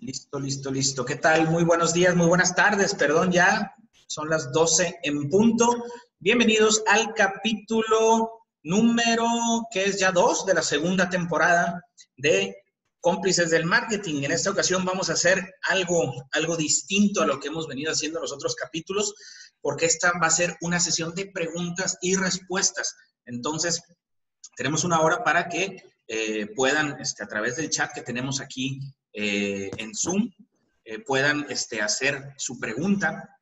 Listo, listo, listo. ¿Qué tal? Muy buenos días, muy buenas tardes, perdón, ya son las 12 en punto. Bienvenidos al capítulo número, que es ya dos de la segunda temporada de Cómplices del Marketing. En esta ocasión vamos a hacer algo, algo distinto a lo que hemos venido haciendo en los otros capítulos, porque esta va a ser una sesión de preguntas y respuestas. Entonces, tenemos una hora para que eh, puedan, este, a través del chat que tenemos aquí eh, en Zoom, eh, puedan este, hacer su pregunta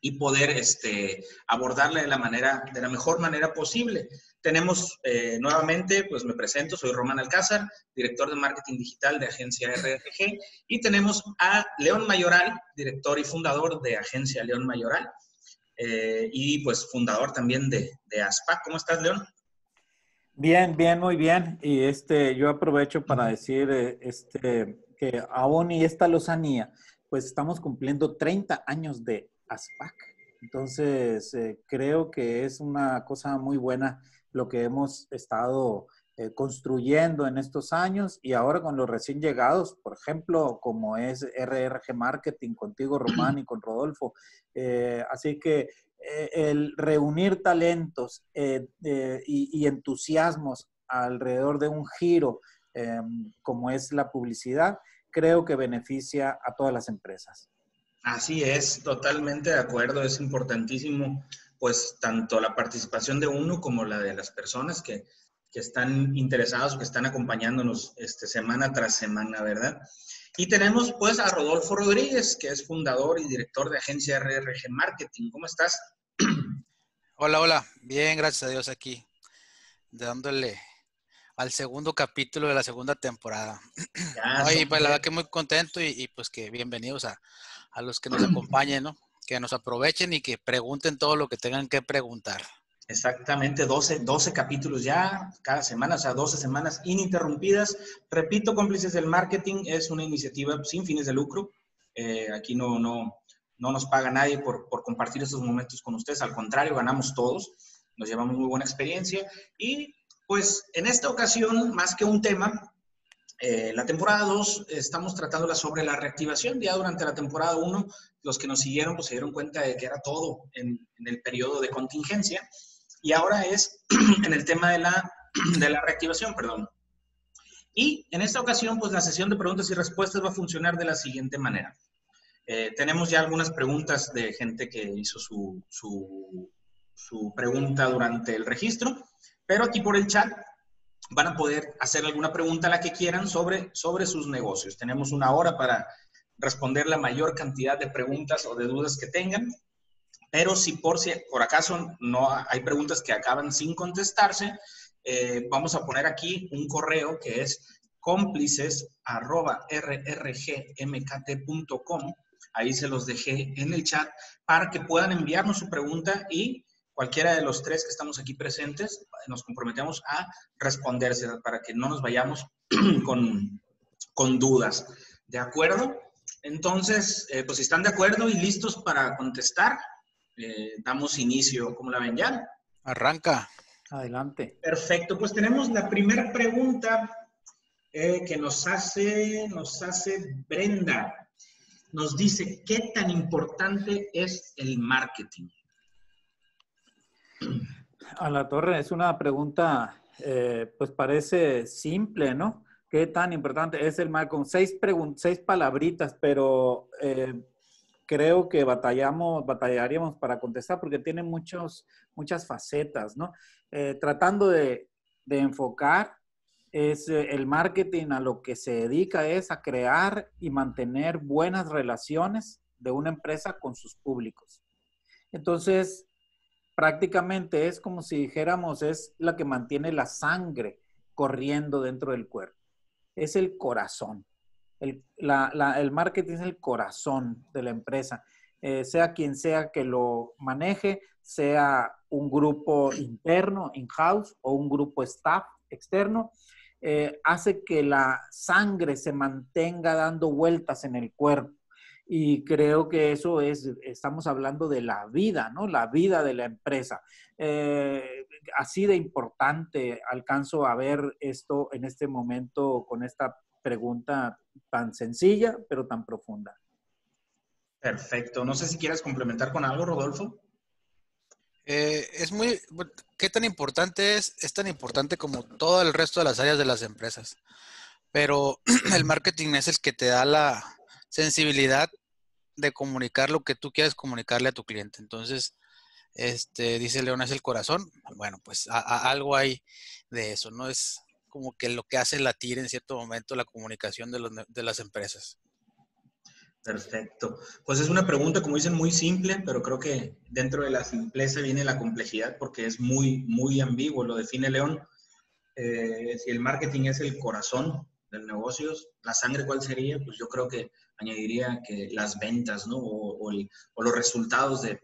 y poder este, abordarla de la, manera, de la mejor manera posible. Tenemos nuevamente, pues me presento, soy Román Alcázar, director de marketing digital de Agencia RRG, y tenemos a León Mayoral, director y fundador de Agencia León Mayoral, y pues fundador también de, de ASPAC. ¿Cómo estás, León? Bien, bien, muy bien. Y este, yo aprovecho para decir este, que aún y esta lozanía, pues estamos cumpliendo 30 años de ASPAC. Entonces, eh, creo que es una cosa muy buena lo que hemos estado eh, construyendo en estos años y ahora con los recién llegados, por ejemplo, como es RRG Marketing contigo, Román, y con Rodolfo. Eh, así que el reunir talentos y, y, entusiasmos alrededor de un giro em, como es la publicidad, creo que beneficia a todas las empresas. Así es, totalmente de acuerdo. Es importantísimo, pues, tanto la participación de uno como la de las personas que, que están interesados, que están acompañándonos este, semana tras semana, ¿verdad? Y tenemos, pues, a Rodolfo Rodríguez, que es fundador y director de agencia RRG Marketing. ¿Cómo estás? Hola, hola. Bien, gracias a Dios aquí, dándole al segundo capítulo de la segunda temporada. Ay, pues la verdad que muy contento y, pues que bienvenidos a, los que nos acompañen, ¿no? Que nos aprovechen y que pregunten todo lo que tengan que preguntar. Exactamente, 12, 12 capítulos ya cada semana, o sea, 12 semanas ininterrumpidas. Repito, Cómplices del Marketing es una iniciativa sin fines de lucro. Eh, aquí no, no, no nos paga nadie por, por compartir estos momentos con ustedes, al contrario, ganamos todos, nos llevamos muy buena experiencia y pues en esta ocasión, más que un tema, eh, la temporada 2 estamos tratándola sobre la reactivación. Ya durante la temporada 1, los que nos siguieron pues, se dieron cuenta de que era todo en, el periodo de contingencia. Y ahora es en el tema de la, de la reactivación, perdón. Y en esta ocasión, pues la sesión de preguntas y respuestas va a funcionar de la siguiente manera. Eh, tenemos ya algunas preguntas de gente que hizo su, su, pregunta durante el registro. Pero aquí por el chat van a poder hacer alguna pregunta, la que quieran, sobre, sobre sus negocios. Tenemos una hora para responder la mayor cantidad de preguntas o de dudas que tengan. Pero si por, si por acaso no hay preguntas que acaban sin contestarse, eh, vamos a poner aquí un correo que es cómplices.rrgmkt.com. Ahí se los dejé en el chat para que puedan enviarnos su pregunta y cualquiera de los tres que estamos aquí presentes, nos comprometemos a responderse para que no nos vayamos con, con dudas. ¿De acuerdo? Entonces, eh, pues si están de acuerdo y listos para contestar, eh, damos inicio. ¿Cómo la ven ya? Arranca. Adelante. Perfecto. Pues tenemos la primera pregunta eh, que nos hace, nos hace Brenda. Nos dice, ¿qué tan importante es el marketing? A la torre, es una pregunta, eh, pues parece simple, ¿no? ¿Qué tan importante es el mar? Con seis, seis palabritas, pero eh, creo que batallamos, batallaríamos para contestar porque tiene muchos, muchas facetas, ¿no? Eh, tratando de, de, enfocar, es el marketing a lo que se dedica es a crear y mantener buenas relaciones de una empresa con sus públicos. Entonces, prácticamente es como si dijéramos, es la que mantiene la sangre corriendo dentro del cuerpo. Es el corazón. El, marketing es el corazón de la empresa. Eh, sea quien sea que lo maneje, sea un grupo interno, in-house, o un grupo staff externo, eh, hace que la sangre se mantenga dando vueltas en el cuerpo. Y creo que eso es, estamos hablando de la vida, ¿no? La vida de la empresa. Eh, así de importante alcanzo a ver esto en este momento con esta pregunta tan sencilla, pero tan profunda. Perfecto. No sé si quieres complementar con algo, Rodolfo. Eh, es muy, ¿qué tan importante es? Es tan importante como todo el resto de las áreas de las empresas. Pero el marketing es el que te da la sensibilidad de comunicar lo que tú quieres comunicarle a tu cliente. Entonces, este, dice León, es el corazón. Bueno, pues algo hay de eso, ¿no? Es como que lo que hace latir en cierto momento la comunicación de, las empresas. Perfecto. Pues es una pregunta, como dicen, muy simple, pero creo que dentro de la simpleza viene la complejidad porque es muy, muy ambiguo. Lo define León. Eh, si el marketing es el corazón del negocio, la sangre, ¿cuál sería? Pues yo creo que añadiría que las ventas, ¿no? O, los resultados de,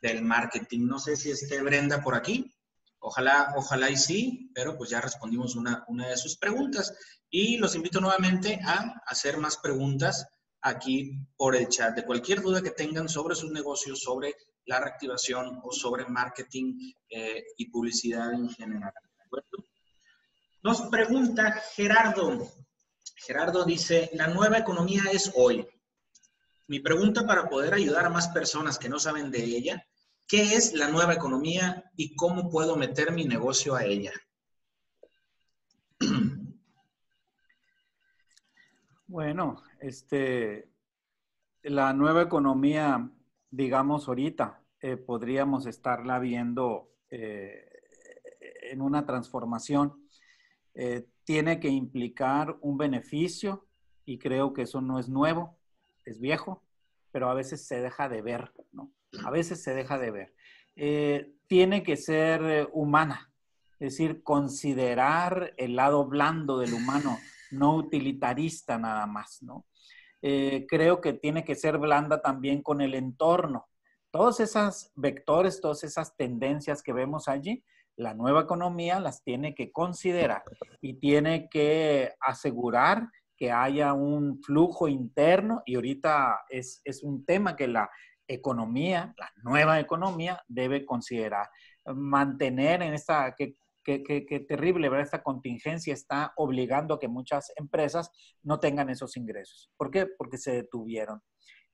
del marketing. No sé si esté Brenda por aquí. Ojalá, ojalá y sí, pero pues ya respondimos una, una de sus preguntas. Y los invito nuevamente a hacer más preguntas aquí por el chat de cualquier duda que tengan sobre sus negocios, sobre la reactivación o sobre marketing eh, y publicidad en general. Nos pregunta Gerardo. Gerardo dice, la nueva economía es hoy. Mi pregunta para poder ayudar a más personas que no saben de ella, ¿qué es la nueva economía y cómo puedo meter mi negocio a ella? Bueno, este, la nueva economía, digamos ahorita, eh, podríamos estarla viendo eh, en una transformación. Eh, tiene que implicar un beneficio y creo que eso no es nuevo, es viejo, pero a veces se deja de ver, ¿no? A veces se deja de ver. tiene que ser humana, es decir, considerar el lado blando del humano no utilitarista nada más, ¿no? Eh, creo que tiene que ser blanda también con el entorno. Todos esos vectores, todas esas tendencias que vemos allí, la nueva economía las tiene que considerar y tiene que asegurar que haya un flujo interno y ahorita es, es un tema que la economía, la nueva economía debe considerar. Mantener en esta, que qué, terrible, ¿verdad? Esta contingencia está obligando a que muchas empresas no tengan esos ingresos. ¿Por qué? Porque se detuvieron.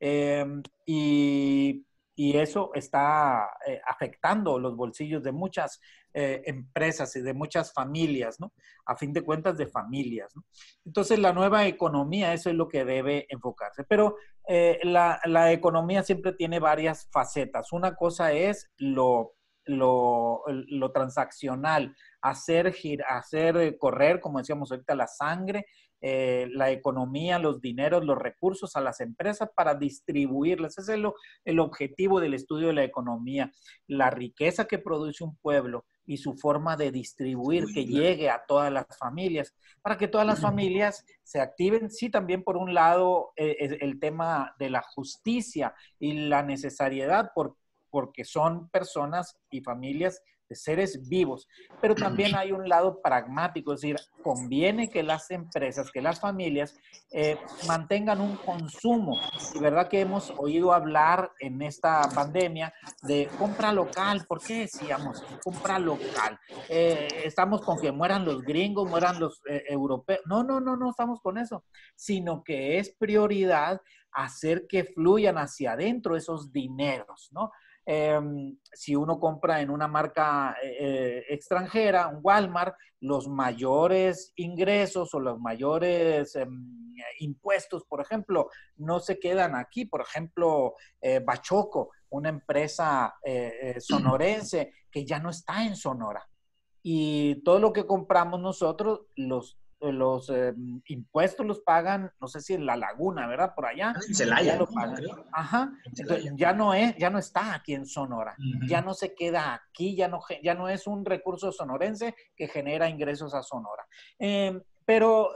Em, y, eso está eh, afectando los bolsillos de muchas eh, empresas y de muchas familias, ¿no? A fin de cuentas, de familias. Entonces, la nueva economía, eso es lo que debe enfocarse. Pero eh, la, la economía siempre tiene varias facetas. Una cosa es lo lo, transaccional, hacer, hacer eh, correr, como decíamos ahorita, la sangre, eh, la economía, los dineros, los recursos a las empresas para distribuirlas. Ese es el objetivo del estudio de la economía, la riqueza que produce un pueblo y su forma de distribuir que llegue a todas las familias, para que todas las familias se activen. Sí, también por un lado eh, el tema de la justicia y la necesariedad por porque son personas y familias de seres vivos, pero también hay un lado pragmático, es decir, conviene que las empresas, que las familias eh, mantengan un consumo. Y verdad que hemos oído hablar en esta pandemia de compra local, ¿por qué decíamos compra local? Eh, estamos con que mueran los gringos, mueran los eh, europeos. No, no, no, no estamos con eso, sino que es prioridad hacer que fluyan hacia adentro esos dineros, ¿no? Em, si uno compra en una marca eh, eh, extranjera, un Walmart, los mayores ingresos o los mayores em, impuestos, por ejemplo, no se quedan aquí. Por ejemplo, eh, Bachoco, una empresa sonorense que ya no está en Sonora. Y todo lo que compramos nosotros, los eh, los eh, impuestos los pagan, no sé si en La Laguna, ¿verdad? Por allá. En Celaya. Ajá. ya no es, ya no está aquí en Sonora. Ya no se queda aquí, ya no, ya no es un recurso sonorense que genera ingresos a Sonora. Em, pero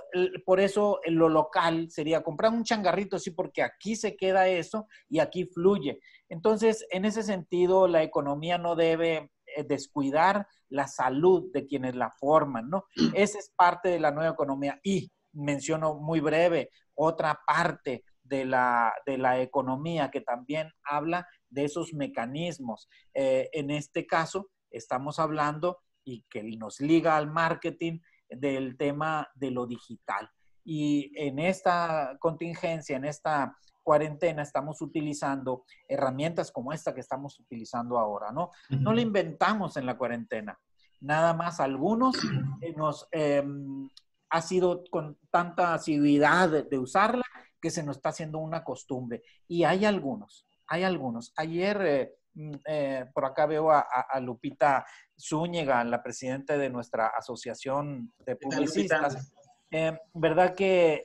por eso lo local sería comprar un changarrito, sí, porque aquí se queda eso y aquí fluye. Entonces, en ese sentido, la economía no debe eh, descuidar la salud de quienes la forman, ¿no? Esa es parte de la nueva economía. Y menciono muy breve otra parte de la, de la economía que también habla de esos mecanismos. Eh, en este caso, estamos hablando y que nos liga al marketing del tema de lo digital. Y en esta contingencia, en esta cuarentena, estamos utilizando herramientas como esta que estamos utilizando ahora, ¿no? No la inventamos en la cuarentena. Nada más algunos nos em, ha sido con tanta asiduidad de, usarla que se nos está haciendo una costumbre. Y hay algunos, hay algunos. Ayer eh, mm, eh, por acá veo a, Lupita Zúñiga, la presidenta de nuestra asociación de publicistas. Eh, ¿Verdad que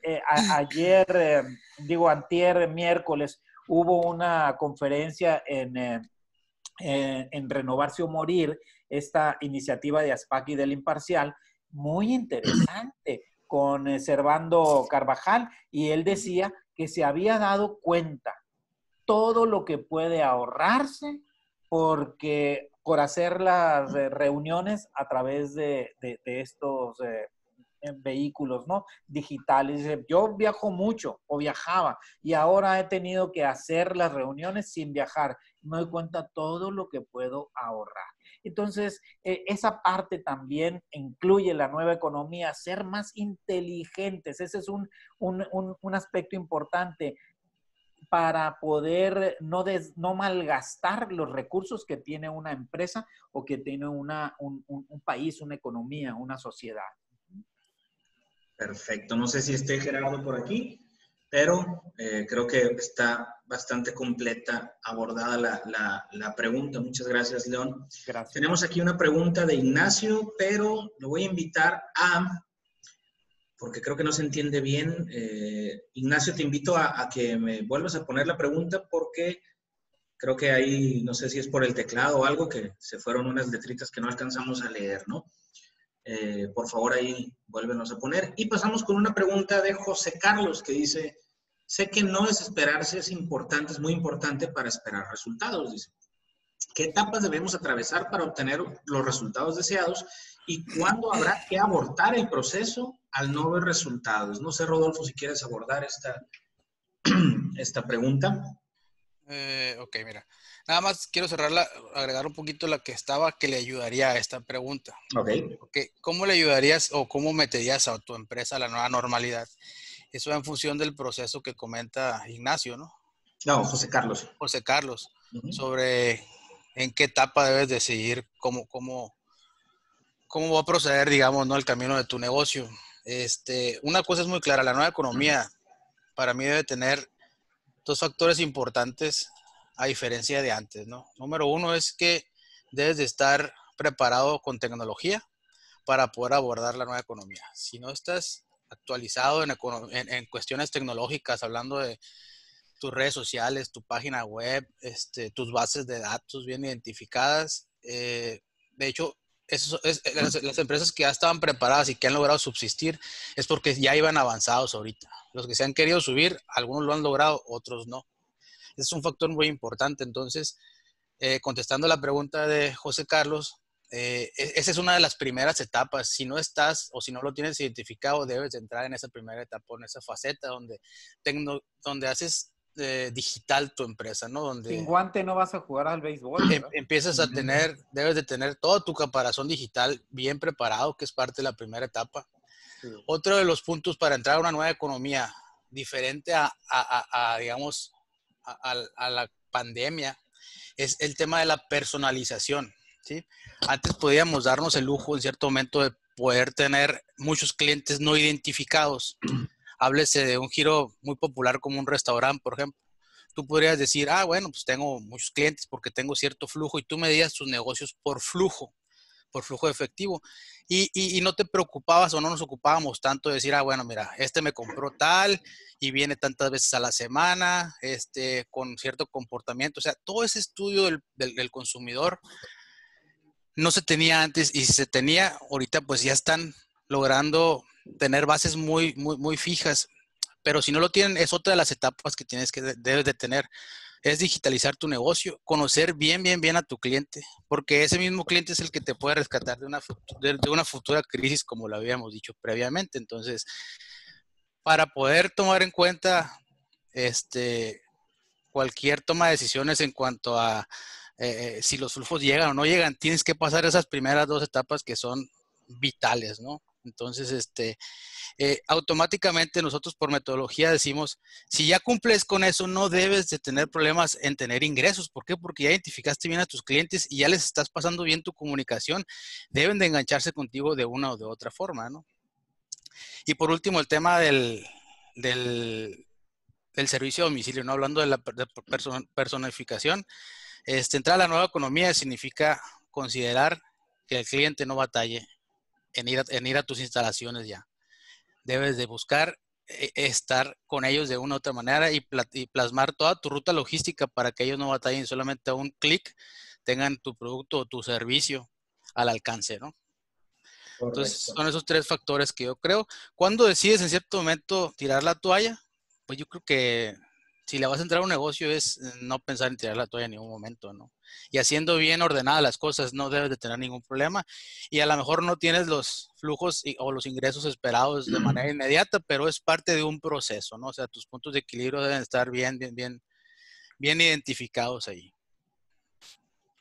ayer, digo, antier, miércoles, hubo una conferencia en, en Renovarse o Morir, esta iniciativa de Aspaki del Imparcial, muy interesante con eh, Servando Carvajal y él decía que se había dado cuenta todo lo que puede ahorrarse porque por hacer las reuniones a través de, estos eh, vehículos ¿no? digitales. Yo viajo mucho o viajaba y ahora he tenido que hacer las reuniones sin viajar. Me doy cuenta todo lo que puedo ahorrar. Entonces, eh, esa parte también incluye la nueva economía, ser más inteligentes. Ese es un, aspecto importante para poder no, no malgastar los recursos que tiene una empresa o que tiene una, un, país, una economía, una sociedad. Perfecto. No sé si esté Gerardo por aquí pero eh, creo que está bastante completa, abordada la, la, pregunta. Muchas gracias, León. Gracias. Tenemos aquí una pregunta de Ignacio, pero lo voy a invitar a, porque creo que no se entiende bien. Eh, Ignacio, te invito a, que me vuelvas a poner la pregunta porque creo que ahí, no sé si es por el teclado o algo, que se fueron unas letritas que no alcanzamos a leer, ¿no? Eh, por favor, ahí vuélvenos a poner. Y pasamos con una pregunta de José Carlos que dice, Sé que no desesperarse es importante, es muy importante para esperar resultados, dice. ¿Qué etapas debemos atravesar para obtener los resultados deseados y cuándo habrá que abortar el proceso al no ver resultados? No sé, Rodolfo, si quieres abordar esta, esta pregunta. Eh, ok, mira. Nada más quiero cerrarla, agregar un poquito la que estaba que le ayudaría a esta pregunta. Ok. okay. ¿Cómo le ayudarías o cómo meterías a tu empresa a la nueva normalidad? Eso en función del proceso que comenta Ignacio, ¿no? No, José Carlos. José Carlos, sobre en qué etapa debes de seguir, cómo, cómo, cómo va a proceder, digamos, ¿no? el camino de tu negocio. Este, una cosa es muy clara, la nueva economía para mí debe tener dos factores importantes a diferencia de antes, ¿no? Número uno es que debes de estar preparado con tecnología para poder abordar la nueva economía. Si no estás actualizado en, en, cuestiones tecnológicas, hablando de tus redes sociales, tu página web, este, tus bases de datos bien identificadas. Eh, de hecho, eh, las, empresas que ya estaban preparadas y que han logrado subsistir es porque ya iban avanzados ahorita. Los que se han querido subir, algunos lo han logrado, otros no. Es un factor muy importante. Entonces, eh, contestando la pregunta de José Carlos, eh, e-, esa es una de las primeras etapas. Si no estás o si no lo tienes identificado, debes entrar en esa primera etapa, en esa faceta donde, donde haces eh, digital tu empresa, ¿no? Donde Sin guante no vas a jugar al béisbol. Em, empiezas a tener, debes de tener todo tu caparazón digital bien preparado, que es parte de la primera etapa. Otro de los puntos para entrar a una nueva economía diferente a, a, a digamos, a la pandemia, es el tema de la personalización. ¿sí? Antes podíamos darnos el lujo en cierto momento de poder tener muchos clientes no identificados. Háblese de un giro muy popular como un restaurante, por ejemplo. Tú podrías decir, ah, bueno, pues tengo muchos clientes porque tengo cierto flujo y tú medías tus negocios por flujo, por flujo efectivo. Y, no te preocupabas o no nos ocupábamos tanto de decir, ah, bueno, mira, este me compró tal y viene tantas veces a la semana, este, con cierto comportamiento. O sea, todo ese estudio del, del, del consumidor no se tenía antes y si se tenía, ahorita pues ya están logrando tener bases muy, muy, muy fijas. Pero si no lo tienen, es otra de las etapas que tienes que debes de tener. Es digitalizar tu negocio, conocer bien, bien, bien a tu cliente, porque ese mismo cliente es el que te puede rescatar de una, de, una futura crisis, como lo habíamos dicho previamente. Entonces, para poder tomar en cuenta este, cualquier toma de decisiones en cuanto a eh, si los flujos llegan o no llegan, tienes que pasar esas primeras dos etapas que son vitales, ¿no? Entonces, este, eh, automáticamente nosotros por metodología decimos, si ya cumples con eso, no debes de tener problemas en tener ingresos. ¿Por qué? Porque ya identificaste bien a tus clientes y ya les estás pasando bien tu comunicación. Deben de engancharse contigo de una o de otra forma, ¿no? Y por último, el tema del, del, servicio a domicilio, ¿no? Hablando de la personificación, este, entrar a la nueva economía significa considerar que el cliente no batalle en ir, a, en ir a tus instalaciones ya. Debes de buscar eh, estar con ellos de una u otra manera y, plasmar toda tu ruta logística para que ellos no batallen solamente a un clic, tengan tu producto o tu servicio al alcance, ¿no? Entonces, son esos tres factores que yo creo. Cuando decides en cierto momento tirar la toalla? Pues yo creo que si le vas a entrar a un negocio es no pensar en tirar la toalla en ningún momento, ¿no? Y haciendo bien ordenadas las cosas no debes de tener ningún problema. Y a lo mejor no tienes los flujos o los ingresos esperados de manera inmediata, pero es parte de un proceso, ¿no? O sea, tus puntos de equilibrio deben estar bien, bien, bien, bien identificados ahí.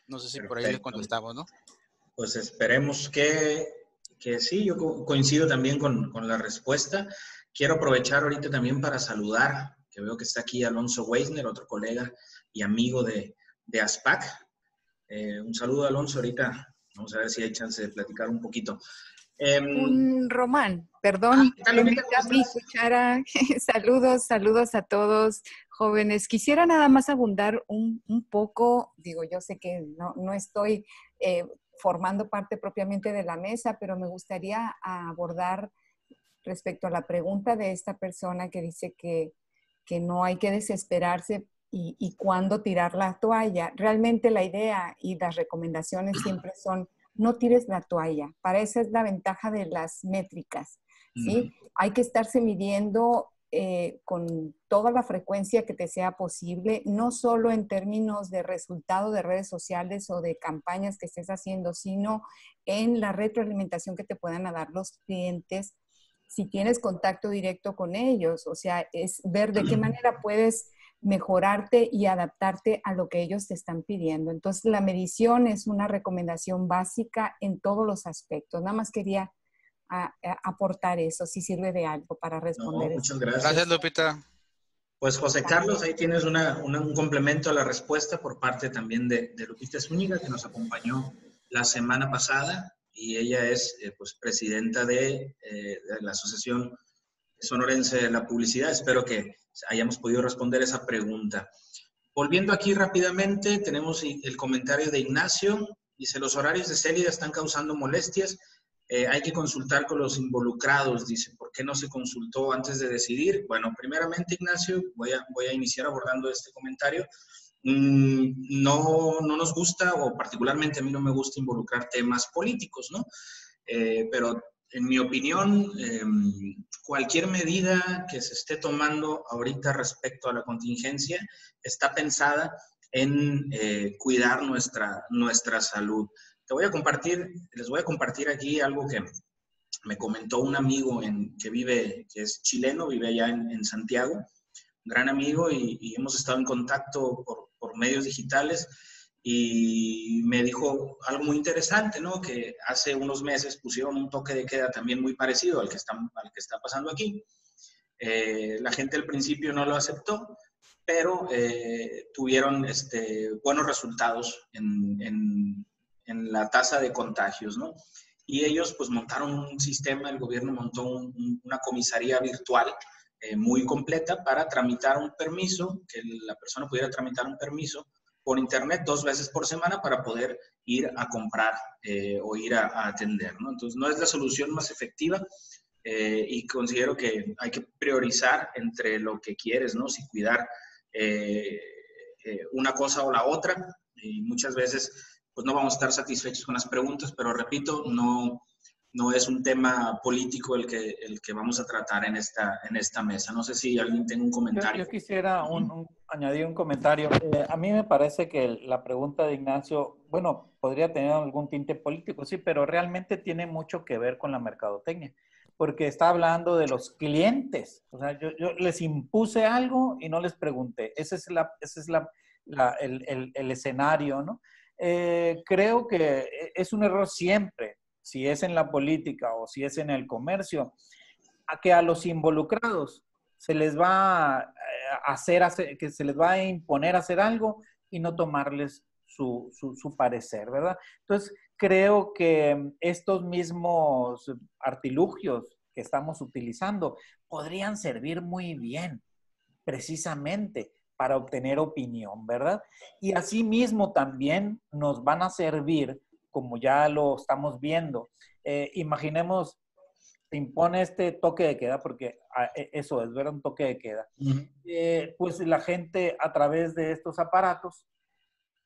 No sé si por ahí le contestamos, ¿no? Pues esperemos que, que sí, yo coincido también con, con la respuesta. Quiero aprovechar ahorita también para saludar que veo que está aquí Alonso Weisner, otro colega y amigo de, de ASPAC. Eh, un saludo, Alonso. Ahorita vamos a ver si hay chance de platicar un poquito. Em, un Román, perdón, ah, saludos, saludos a todos jóvenes. Quisiera nada más abundar un, un poco, digo, yo sé que no, no estoy eh, formando parte propiamente de la mesa, pero me gustaría abordar respecto a la pregunta de esta persona que dice que que no hay que desesperarse y, y cuándo tirar la toalla. Realmente la idea y las recomendaciones siempre son no tires la toalla. Para eso es la ventaja de las métricas. ¿sí? Hay que estarse midiendo eh, con toda la frecuencia que te sea posible, no solo en términos de resultado de redes sociales o de campañas que estés haciendo, sino en la retroalimentación que te puedan dar los clientes si tienes contacto directo con ellos, o sea, es ver de qué manera puedes mejorarte y adaptarte a lo que ellos te están pidiendo. Entonces, la medición es una recomendación básica en todos los aspectos. Nada más quería aportar eso, si sirve de algo para responder. muchas gracias. Gracias, Lupita. Pues José Carlos, ahí tienes un complemento a la respuesta por parte también de, de Lupita Zúñiga, que nos acompañó la semana pasada y ella es eh, pues, presidenta de, eh, de, la Asociación Sonorense de la Publicidad. Espero que hayamos podido responder esa pregunta. Volviendo aquí rápidamente, tenemos el comentario de Ignacio. Dice, los horarios de Célida están causando molestias. Eh, hay que consultar con los involucrados, dice, ¿por qué no se consultó antes de decidir? Bueno, primeramente, Ignacio, voy a, voy a iniciar abordando este comentario. Mm, no, no nos gusta, o particularmente a mí no me gusta involucrar temas políticos, ¿no? Eh, pero en mi opinión, em, cualquier medida que se esté tomando ahorita respecto a la contingencia está pensada en eh, cuidar nuestra, nuestra salud. Te voy a compartir, les voy a compartir aquí algo que me comentó un amigo en, que vive, que es chileno, vive allá en, en Santiago, un gran amigo y, y, hemos estado en contacto por, por medios digitales y me dijo algo muy interesante, ¿no? Que hace unos meses pusieron un toque de queda también muy parecido al que está, al que está pasando aquí. Eh, la gente al principio no lo aceptó, pero eh, tuvieron este, buenos resultados en, en, en, la tasa de contagios, ¿no? Y ellos pues montaron un sistema, el gobierno montó un, una comisaría virtual eh, muy completa para tramitar un permiso, que la persona pudiera tramitar un permiso por internet dos veces por semana para poder ir a comprar eh, o ir a, atender. ¿no? Entonces, no es la solución más efectiva eh, y considero que hay que priorizar entre lo que quieres, ¿no? Si cuidar una cosa o la otra. Y muchas veces, pues no vamos a estar satisfechos con las preguntas, pero repito, no, no es un tema político el que, el que vamos a tratar en esta, en esta mesa. No sé si alguien tiene un comentario. Yo, quisiera añadir un comentario. Eh, a mí me parece que la pregunta de Ignacio, bueno, podría tener algún tinte político, sí, pero realmente tiene mucho que ver con la mercadotecnia, porque está hablando de los clientes. O sea, yo, les impuse algo y no les pregunté. Esa es la, esa es la, el, el, escenario, ¿no? Eh, creo que es un error siempre, si es en la política o si es en el comercio, a que a los involucrados se les va a hacer, que se les va a imponer hacer algo y no tomarles su, su, parecer, ¿verdad? Entonces, creo que estos mismos artilugios que estamos utilizando podrían servir muy bien, precisamente para obtener opinión, ¿verdad? Y asimismo también nos van a servir, como ya lo estamos viendo, eh, imaginemos, se impone este toque de queda, porque ah, e, eso es, ver un toque de queda, eh, pues la gente a través de estos aparatos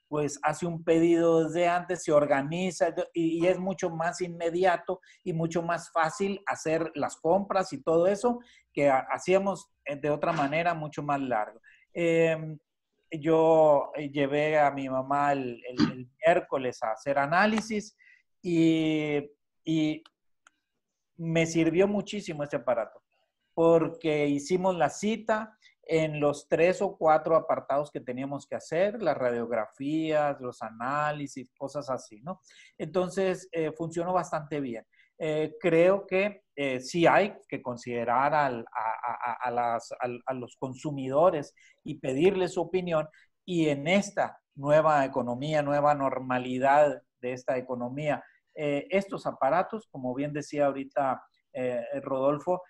pues hace un pedido desde antes, se organiza y, es mucho más inmediato y mucho más fácil hacer las compras y todo eso que hacíamos eh, de otra manera mucho más largo. Em, yo eh, llevé a mi mamá el, miércoles a hacer análisis y, y me sirvió muchísimo este aparato porque hicimos la cita, en los tres o cuatro apartados que teníamos que hacer, las radiografías, los análisis, cosas así, ¿no? Entonces, eh, funcionó bastante bien. Eh, creo que eh, sí hay que considerar a, a, los consumidores y pedirles su opinión y en esta nueva economía, nueva normalidad de esta economía, estos aparatos, como bien decía ahorita Rodolfo,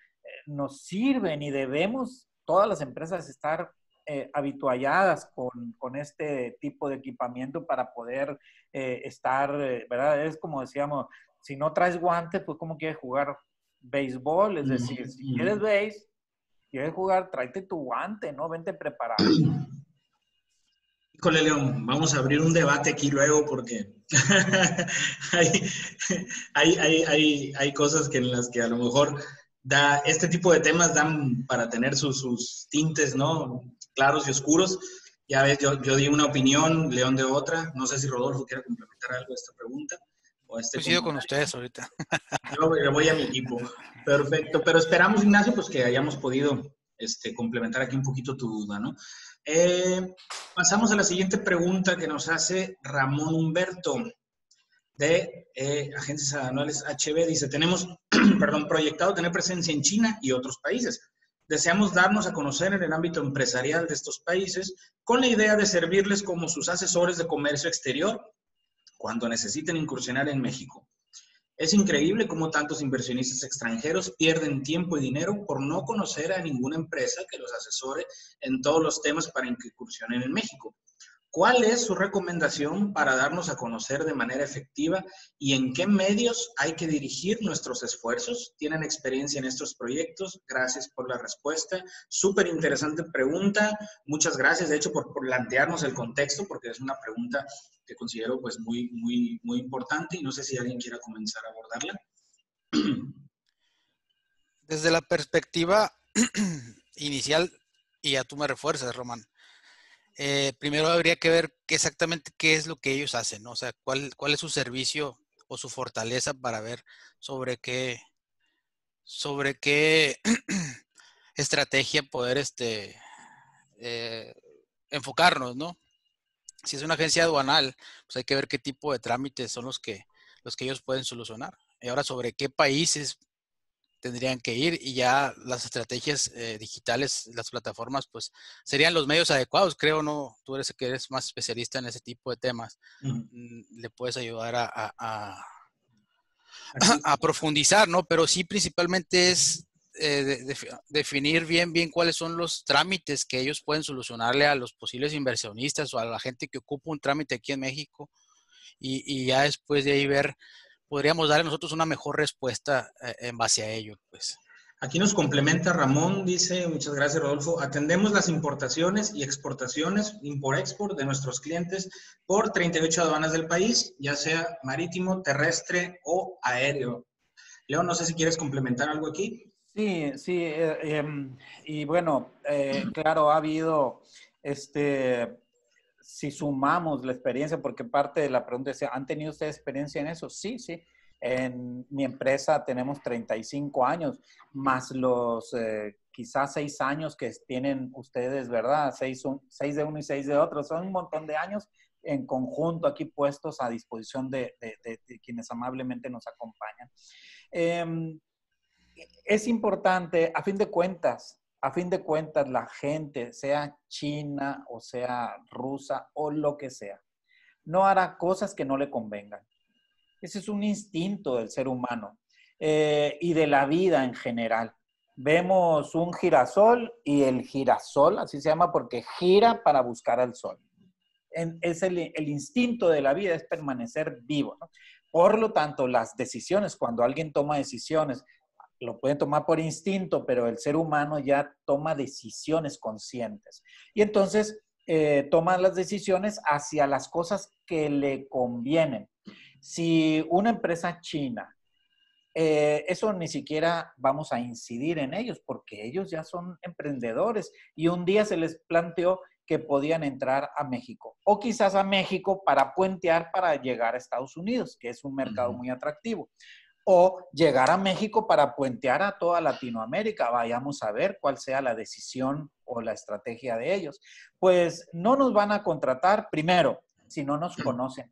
nos sirven y debemos todas las empresas estar eh, habitualladas con, con, este tipo de equipamiento para poder eh, estar, eh, ¿verdad? Es como decíamos, si no traes guantes, pues ¿cómo quieres jugar béisbol? Es decir, si quieres béis, quieres jugar, tráete tu guante, ¿no? Vente preparado. Híjole, León, vamos a abrir un debate aquí luego porque hay, hay, hay, hay, cosas que en las que a lo mejor da, este tipo de temas dan para tener sus, tintes, ¿no? Claros y oscuros. Ya ves, yo, yo di una opinión, León de otra. No sé si Rodolfo quiere complementar algo de esta pregunta. O este Coincido con ustedes ahorita. Yo voy a mi equipo. Perfecto. Pero esperamos, Ignacio, pues que hayamos podido este, complementar aquí un poquito tu duda, ¿no? Eh, pasamos a la siguiente pregunta que nos hace Ramón Humberto de eh, agencias anuales HB. Dice, tenemos, perdón, proyectado tener presencia en China y otros países. Deseamos darnos a conocer en el ámbito empresarial de estos países con la idea de servirles como sus asesores de comercio exterior cuando necesiten incursionar en México. Es increíble cómo tantos inversionistas extranjeros pierden tiempo y dinero por no conocer a ninguna empresa que los asesore en todos los temas para incursionen en México. ¿Cuál es su recomendación para darnos a conocer de manera efectiva y en qué medios hay que dirigir nuestros esfuerzos? ¿Tienen experiencia en estos proyectos? Gracias por la respuesta. Súper interesante pregunta. Muchas gracias, de hecho, por, plantearnos el contexto, porque es una pregunta que considero pues muy, muy, muy importante y no sé si alguien quiera comenzar a abordarla. Desde la perspectiva inicial, y a tú me refuerzas, Román, eh, primero habría que ver qué exactamente qué es lo que ellos hacen, ¿no? O sea, cuál, cuál es su servicio o su fortaleza para ver sobre qué, sobre qué estrategia poder este, eh, enfocarnos, ¿no? Si es una agencia aduanal, pues hay que ver qué tipo de trámites son los que, los que ellos pueden solucionar. Y ahora, sobre qué países tendrían que ir y ya las estrategias eh, digitales, las plataformas, pues serían los medios adecuados, creo, ¿no? Tú eres que eres más especialista en ese tipo de temas, mm, le puedes ayudar a, a, a, profundizar, ¿no? Pero sí principalmente es eh, definir bien, bien cuáles son los trámites que ellos pueden solucionarle a los posibles inversionistas o a la gente que ocupa un trámite aquí en México y, y ya después de ahí ver podríamos darle nosotros una mejor respuesta eh, en base a ello, pues. Aquí nos complementa Ramón, dice, muchas gracias Rodolfo, atendemos las importaciones y exportaciones, import-export de nuestros clientes por 38 aduanas del país, ya sea marítimo, terrestre o aéreo. León, no sé si quieres complementar algo aquí. Sí, sí, eh, em, y bueno, eh, claro, ha habido este, si sumamos la experiencia, porque parte de la pregunta es, ¿han tenido ustedes experiencia en eso? Sí, sí. En mi empresa tenemos 35 años, más los eh, quizás seis años que tienen ustedes, ¿verdad? Seis, seis, de uno y seis de otro. Son un montón de años en conjunto aquí puestos a disposición de, quienes amablemente nos acompañan. Em, es importante, a fin de cuentas, a fin de cuentas, la gente, sea china o sea rusa o lo que sea, no hará cosas que no le convengan. Ese es un instinto del ser humano eh, y de la vida en general. Vemos un girasol y el girasol, así se llama porque gira para buscar al sol. es el, instinto de la vida, es permanecer vivo. Por lo tanto, las decisiones, cuando alguien toma decisiones, lo pueden tomar por instinto, pero el ser humano ya toma decisiones conscientes. Y entonces eh, toma las decisiones hacia las cosas que le convienen. Si una empresa china, eh, eso ni siquiera vamos a incidir en ellos porque ellos ya son emprendedores y un día se les planteó que podían entrar a México o quizás a México para puentear para llegar a Estados Unidos, que es un mercado muy atractivo o llegar a México para puentear a toda Latinoamérica. Vayamos a ver cuál sea la decisión o la estrategia de ellos. Pues no nos van a contratar primero si no nos conocen.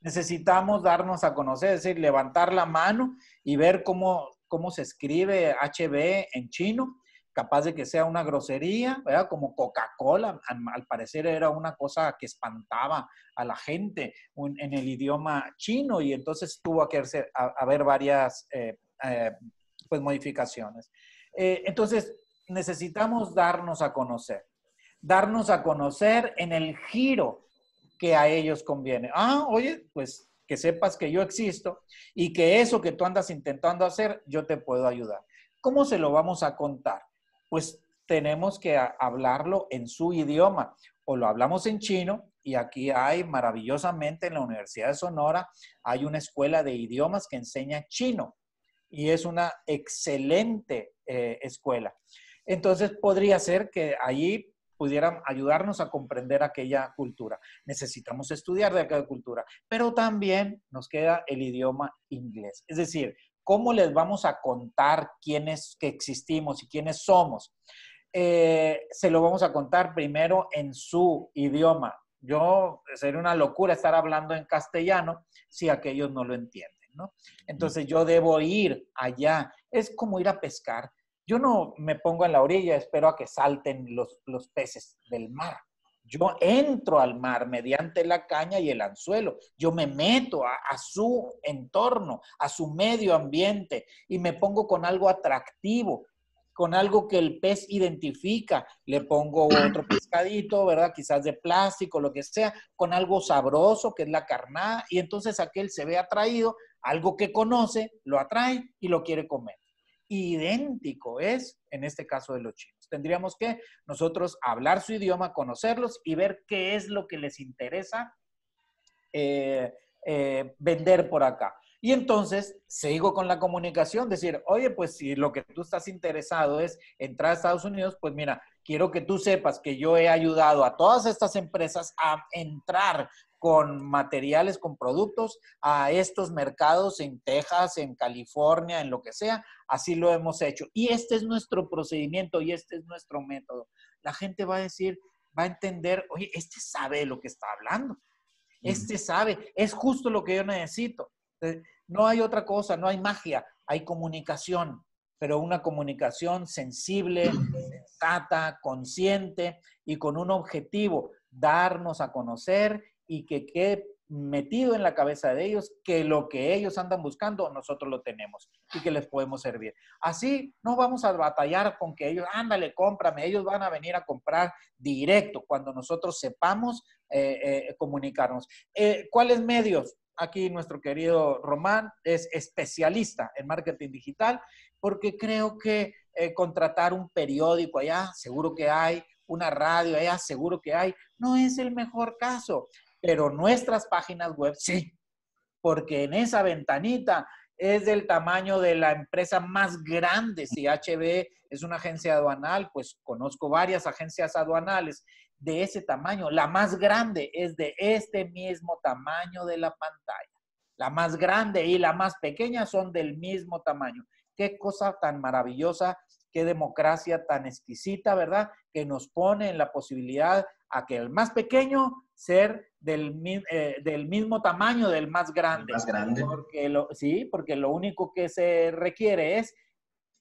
Necesitamos darnos a conocer, es decir, levantar la mano y ver cómo, cómo se escribe HB en chino capaz de que sea una grosería, ¿verdad? Como Coca-Cola, al, parecer era una cosa que espantaba a la gente en el idioma chino y entonces tuvo que haber varias eh, eh, pues, modificaciones. Eh, entonces, necesitamos darnos a conocer, darnos a conocer en el giro que a ellos conviene. Ah, oye, pues que sepas que yo existo y que eso que tú andas intentando hacer, yo te puedo ayudar. ¿Cómo se lo vamos a contar? Pues tenemos que hablarlo en su idioma. O lo hablamos en chino, y aquí hay maravillosamente en la Universidad de Sonora, hay una escuela de idiomas que enseña chino. Y es una excelente eh, escuela. Entonces podría ser que allí pudieran ayudarnos a comprender aquella cultura. Necesitamos estudiar de aquella cultura, pero también nos queda el idioma inglés. Es decir, ¿Cómo les vamos a contar quiénes que existimos y quiénes somos? Eh, se lo vamos a contar primero en su idioma. Yo, sería una locura estar hablando en castellano si aquellos no lo entienden, ¿no? Entonces yo debo ir allá. Es como ir a pescar. Yo no me pongo en la orilla, espero a que salten los, los peces del mar. Yo entro al mar mediante la caña y el anzuelo. Yo me meto a, su entorno, a su medio ambiente y me pongo con algo atractivo, con algo que el pez identifica. Le pongo otro pescadito, ¿verdad? Quizás de plástico, lo que sea, con algo sabroso que es la carnada y entonces aquel se ve atraído, algo que conoce, lo atrae y lo quiere comer. Idéntico es en este caso de los chinos. Tendríamos que nosotros hablar su idioma, conocerlos y ver qué es lo que les interesa eh, eh, vender por acá. Y entonces sigo con la comunicación, decir, oye, pues si lo que tú estás interesado es entrar a Estados Unidos, pues mira, quiero que tú sepas que yo he ayudado a todas estas empresas a entrar con materiales, con productos a estos mercados en Texas, en California, en lo que sea. Así lo hemos hecho. Y este es nuestro procedimiento y este es nuestro método. La gente va a decir, va a entender, oye, este sabe de lo que está hablando. Este sabe, es justo lo que yo necesito. Eh, no hay otra cosa, no hay magia, hay comunicación, pero una comunicación sensible, sensata, consciente y con un objetivo, darnos a conocer y que quede metido en la cabeza de ellos que lo que ellos andan buscando, nosotros lo tenemos y que les podemos servir. Así no vamos a batallar con que ellos, ándale, cómprame, ellos van a venir a comprar directo cuando nosotros sepamos eh, eh, comunicarnos. Eh, ¿Cuáles medios? Aquí nuestro querido Román es especialista en marketing digital porque creo que contratar un periódico allá, seguro que hay, una radio allá, seguro que hay, no es el mejor caso pero nuestras páginas web sí, porque en esa ventanita es del tamaño de la empresa más grande. Si HB es una agencia aduanal, pues conozco varias agencias aduanales de ese tamaño. La más grande es de este mismo tamaño de la pantalla. la más grande y la más pequeña son del mismo tamaño. Qué cosa tan maravillosa, qué democracia tan exquisita, ¿verdad? Que nos pone en la posibilidad a que el más pequeño ser del, eh, del mismo tamaño del más grande. más grande. Porque lo, sí, porque lo único que se requiere es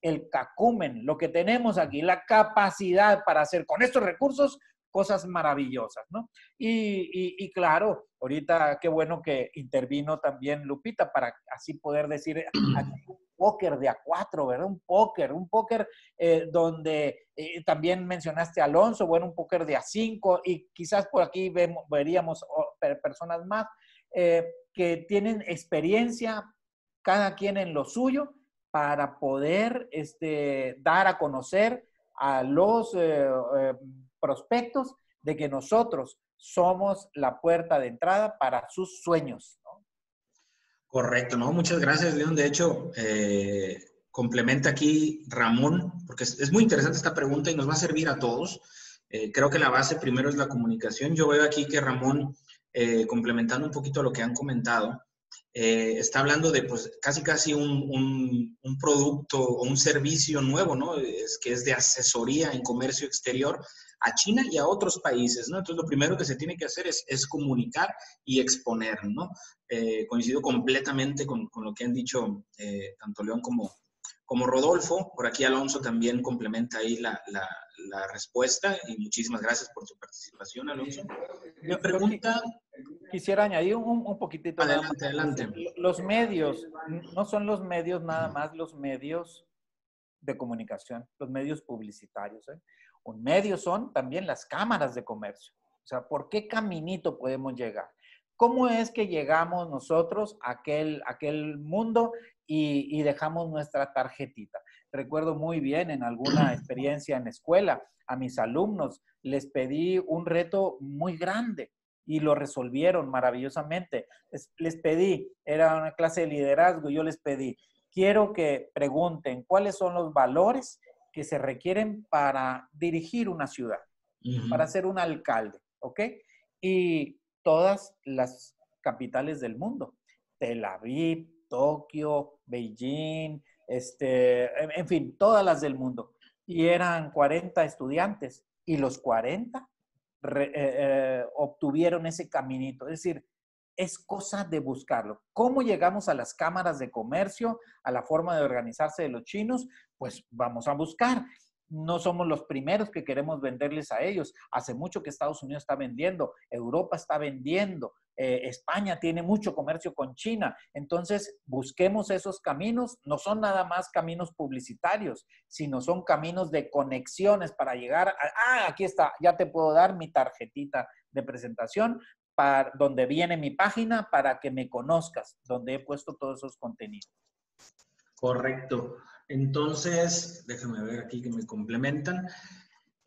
el cacumen, lo que tenemos aquí, la capacidad para hacer con estos recursos cosas maravillosas, ¿no? Y, claro, ahorita qué bueno que intervino también Lupita para así poder decir un póker de A4, ¿verdad? Un póker, un póker eh, donde eh, también mencionaste a Alonso, bueno, un póker de A5 y quizás por aquí vemos, veríamos personas más eh, que tienen experiencia, cada quien en lo suyo, para poder este, dar a conocer a los prospectos de que nosotros somos la puerta de entrada para sus sueños. Correcto, ¿no? Muchas gracias, León. De hecho, eh, complementa aquí Ramón, porque es, muy interesante esta pregunta y nos va a servir a todos. creo que la base primero es la comunicación. Yo veo aquí que Ramón, complementando un poquito lo que han comentado, eh, está hablando de pues casi casi un, un, producto o un servicio nuevo, ¿no? Es, que es de asesoría en comercio exterior a China y a otros países, ¿no? Entonces lo primero que se tiene que hacer es, es comunicar y exponer, ¿no? Eh, coincido completamente con, con, lo que han dicho eh, tanto León como, como Rodolfo. Por aquí Alonso también complementa ahí la, la, la respuesta y muchísimas gracias por tu participación, Alonso. Mi pregunta... Quisiera añadir un, un poquitito. Adelante, adelante. Los medios, no son los medios nada más los medios de comunicación, los medios publicitarios. ¿eh? Un medio son también las cámaras de comercio. O sea, ¿por qué caminito podemos llegar? ¿Cómo es que llegamos nosotros a aquel, aquel mundo y, y, dejamos nuestra tarjetita? Recuerdo muy bien en alguna experiencia en escuela, a mis alumnos les pedí un reto muy grande y lo resolvieron maravillosamente. Les, pedí, era una clase de liderazgo, yo les pedí, quiero que pregunten cuáles son los valores que se requieren para dirigir una ciudad, para ser un alcalde, ¿ok? Y todas las capitales del mundo, Tel Aviv, Tokio, Beijing, este, en fin, todas las del mundo. Y eran 40 estudiantes y los 40 eh, eh, obtuvieron ese caminito. Es decir, es cosa de buscarlo. ¿Cómo llegamos a las cámaras de comercio, a la forma de organizarse de los chinos? Pues vamos a buscar no somos los primeros que queremos venderles a ellos. Hace mucho que Estados Unidos está vendiendo, Europa está vendiendo, eh, España tiene mucho comercio con China. Entonces, busquemos esos caminos. No son nada más caminos publicitarios, sino son caminos de conexiones para llegar a, ah, aquí está, ya te puedo dar mi tarjetita de presentación para, donde viene mi página para que me conozcas, donde he puesto todos esos contenidos. Correcto. Entonces, déjame ver aquí que me complementan.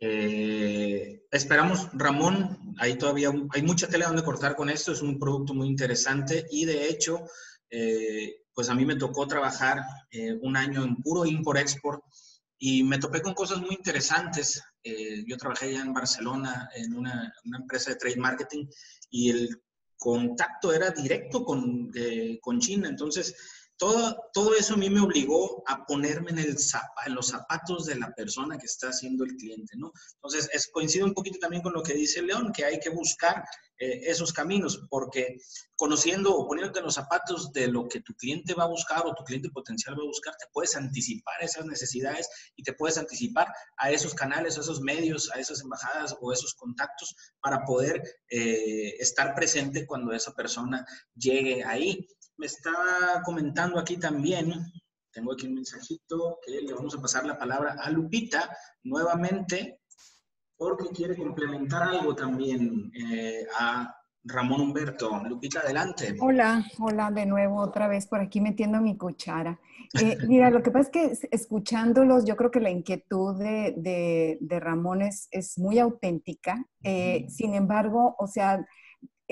Eh, esperamos, Ramón, ahí todavía hay mucha tela donde cortar con esto, es un producto muy interesante y de hecho, eh, pues a mí me tocó trabajar eh, un año en puro import-export y me topé con cosas muy interesantes. yo trabajé ya en Barcelona en una, una, empresa de trade marketing y el contacto era directo con, con China, entonces todo, todo eso a mí me obligó a ponerme en, el, en los zapatos de la persona que está siendo el cliente, ¿no? Entonces, es, un poquito también con lo que dice León, que hay que buscar eh, esos caminos, porque conociendo o poniéndote en los zapatos de lo que tu cliente va a buscar o tu cliente potencial va a buscar, te puedes anticipar esas necesidades y te puedes anticipar a esos canales, a esos medios, a esas embajadas o esos contactos para poder eh, estar presente cuando esa persona llegue ahí me estaba comentando aquí también, tengo aquí un mensajito que le vamos a pasar la palabra a Lupita nuevamente, porque quiere complementar algo también eh, a Ramón Humberto. Lupita, adelante. Hola, hola de nuevo, otra vez por aquí metiendo mi cuchara. Eh, mira, lo que pasa es que escuchándolos, yo creo que la inquietud de, de, Ramón es, es, muy auténtica. Eh, sin embargo, o sea,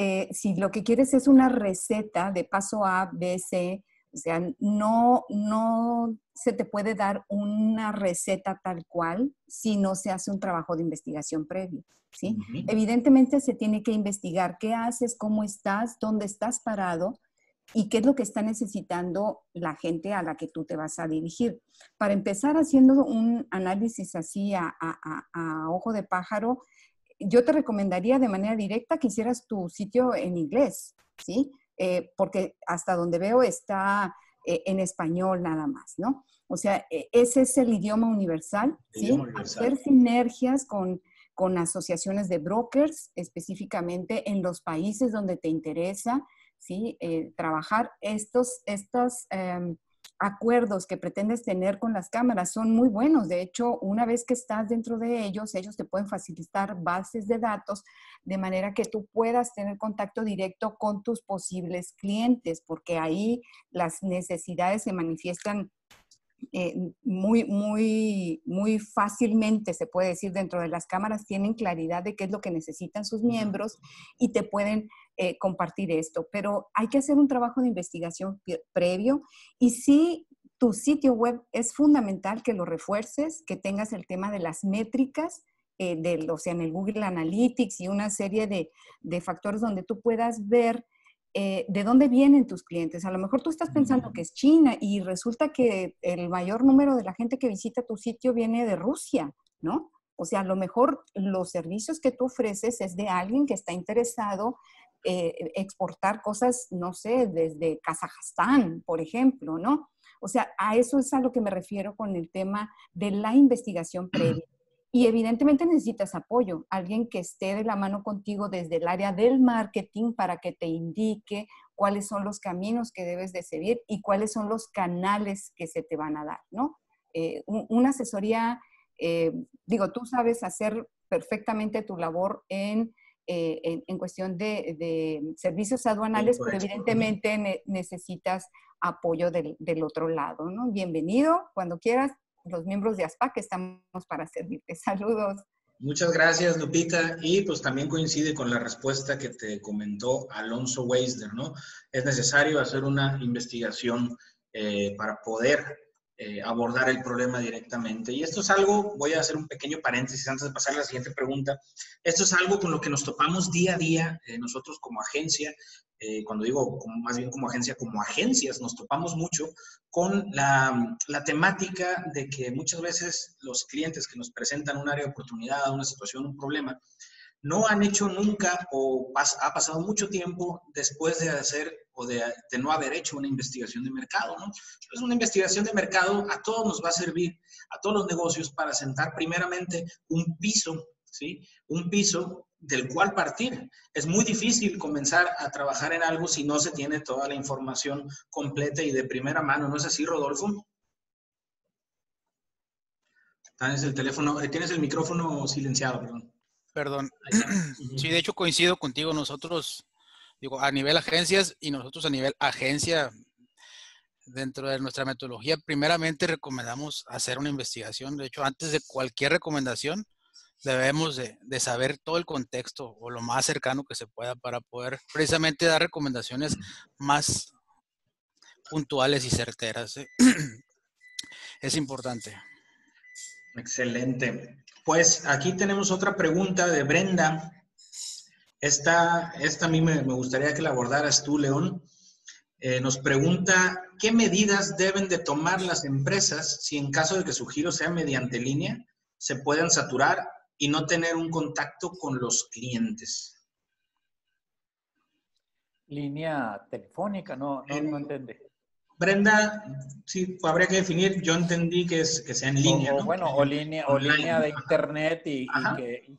eh, si lo que quieres es una receta de paso A, B, C, o sea, no, no se te puede dar una receta tal cual si no se hace un trabajo de investigación previo. ¿sí? Evidentemente se tiene que investigar qué haces, cómo estás, dónde estás parado y qué es lo que está necesitando la gente a la que tú te vas a dirigir. Para empezar haciendo un análisis así a, ojo de pájaro, yo te recomendaría de manera directa que hicieras tu sitio en inglés, ¿sí? Eh, porque hasta donde veo está eh, en español nada más, ¿no? O sea, e, ese es el idioma universal, ¿sí? Hacer sinergias con, con asociaciones de brokers, específicamente en los países donde te interesa, ¿sí? Eh, trabajar estos, estos em, acuerdos que pretendes tener con las cámaras son muy buenos. De hecho, una vez que estás dentro de ellos, ellos te pueden facilitar bases de datos de manera que tú puedas tener contacto directo con tus posibles clientes, porque ahí las necesidades se manifiestan eh, muy, muy, muy fácilmente, se puede decir, dentro de las cámaras, tienen claridad de qué es lo que necesitan sus miembros y te pueden eh, compartir esto. Pero hay que hacer un trabajo de investigación previo y sí, tu sitio web es fundamental que lo refuerces, que tengas el tema de las métricas, eh, del, o sea, en el Google Analytics y una serie de, de factores donde tú puedas ver eh, de dónde vienen tus clientes. A lo mejor tú estás pensando que es China y resulta que el mayor número de la gente que visita tu sitio viene de Rusia, ¿no? O sea, a lo mejor los servicios que tú ofreces es de alguien que está interesado eh, exportar cosas, no sé, desde Kazajstán, por ejemplo, ¿no? O sea, a eso es a lo que me refiero con el tema de la investigación previa. Y evidentemente necesitas apoyo, alguien que esté de la mano contigo desde el área del marketing para que te indique cuáles son los caminos que debes de seguir y cuáles son los canales que se te van a dar, ¿no? Eh, una asesoría, eh, digo, tú sabes hacer perfectamente tu labor en, eh, en, cuestión de, de, servicios aduanales, pero evidentemente necesitas apoyo del, del otro lado, ¿no? Bienvenido, cuando quieras, los miembros de ASPAC estamos para servirte. Saludos. Muchas gracias, Lupita. Y pues también coincide con la respuesta que te comentó Alonso Weisler, ¿no? Es necesario hacer una investigación eh, para poder eh, abordar el problema directamente. Y esto es algo, voy a hacer un pequeño paréntesis antes de pasar a la siguiente pregunta. Esto es algo con lo que nos topamos día a día eh, nosotros como agencia. Eh, cuando digo más bien como agencia, como agencias, nos topamos mucho con la, la, temática de que muchas veces los clientes que nos presentan un área de oportunidad, una situación, un problema, no han hecho nunca o ha pasado mucho tiempo después de hacer o de, no haber hecho una investigación de mercado. ¿no? Entonces, una investigación de mercado a todos nos va a servir, a todos los negocios, para sentar primeramente un piso, ¿sí? Un piso del cual partir. Es muy difícil comenzar a trabajar en algo si no se tiene toda la información completa y de primera mano. ¿No es así, Rodolfo? Tienes el teléfono, eh, tienes el micrófono silenciado, perdón. Perdón. Sí, de hecho coincido contigo. Nosotros, digo, a nivel agencias y nosotros a nivel agencia, dentro de nuestra metodología, primeramente recomendamos hacer una investigación. De hecho, antes de cualquier recomendación, debemos de, saber todo el contexto o lo más cercano que se pueda para poder precisamente dar recomendaciones más puntuales y certeras. ¿eh? Es importante. Excelente. Pues aquí tenemos otra pregunta de Brenda. Esta, esta a mí me, gustaría que la abordaras tú, León. Eh, nos pregunta, ¿qué medidas deben de tomar las empresas si en caso de que su giro sea mediante línea, se puedan saturar y no tener un contacto con los clientes? Línea telefónica, no, no, no entiende. Brenda, sí, habría que definir, yo entendí que, es, que sea en línea. O, Bueno, o línea, o línea de internet y,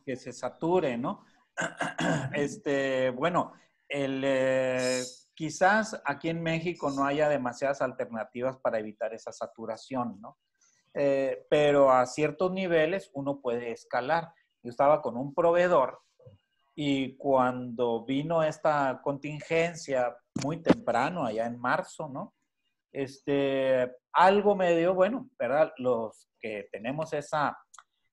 que, se sature, ¿no? Este, bueno, el, eh, quizás aquí en México no haya demasiadas alternativas para evitar esa saturación, ¿no? Eh, pero a ciertos niveles uno puede escalar. Yo estaba con un proveedor y cuando vino esta contingencia muy temprano, allá en marzo, ¿no? Este, algo medio, bueno, ¿verdad? Los que tenemos esa,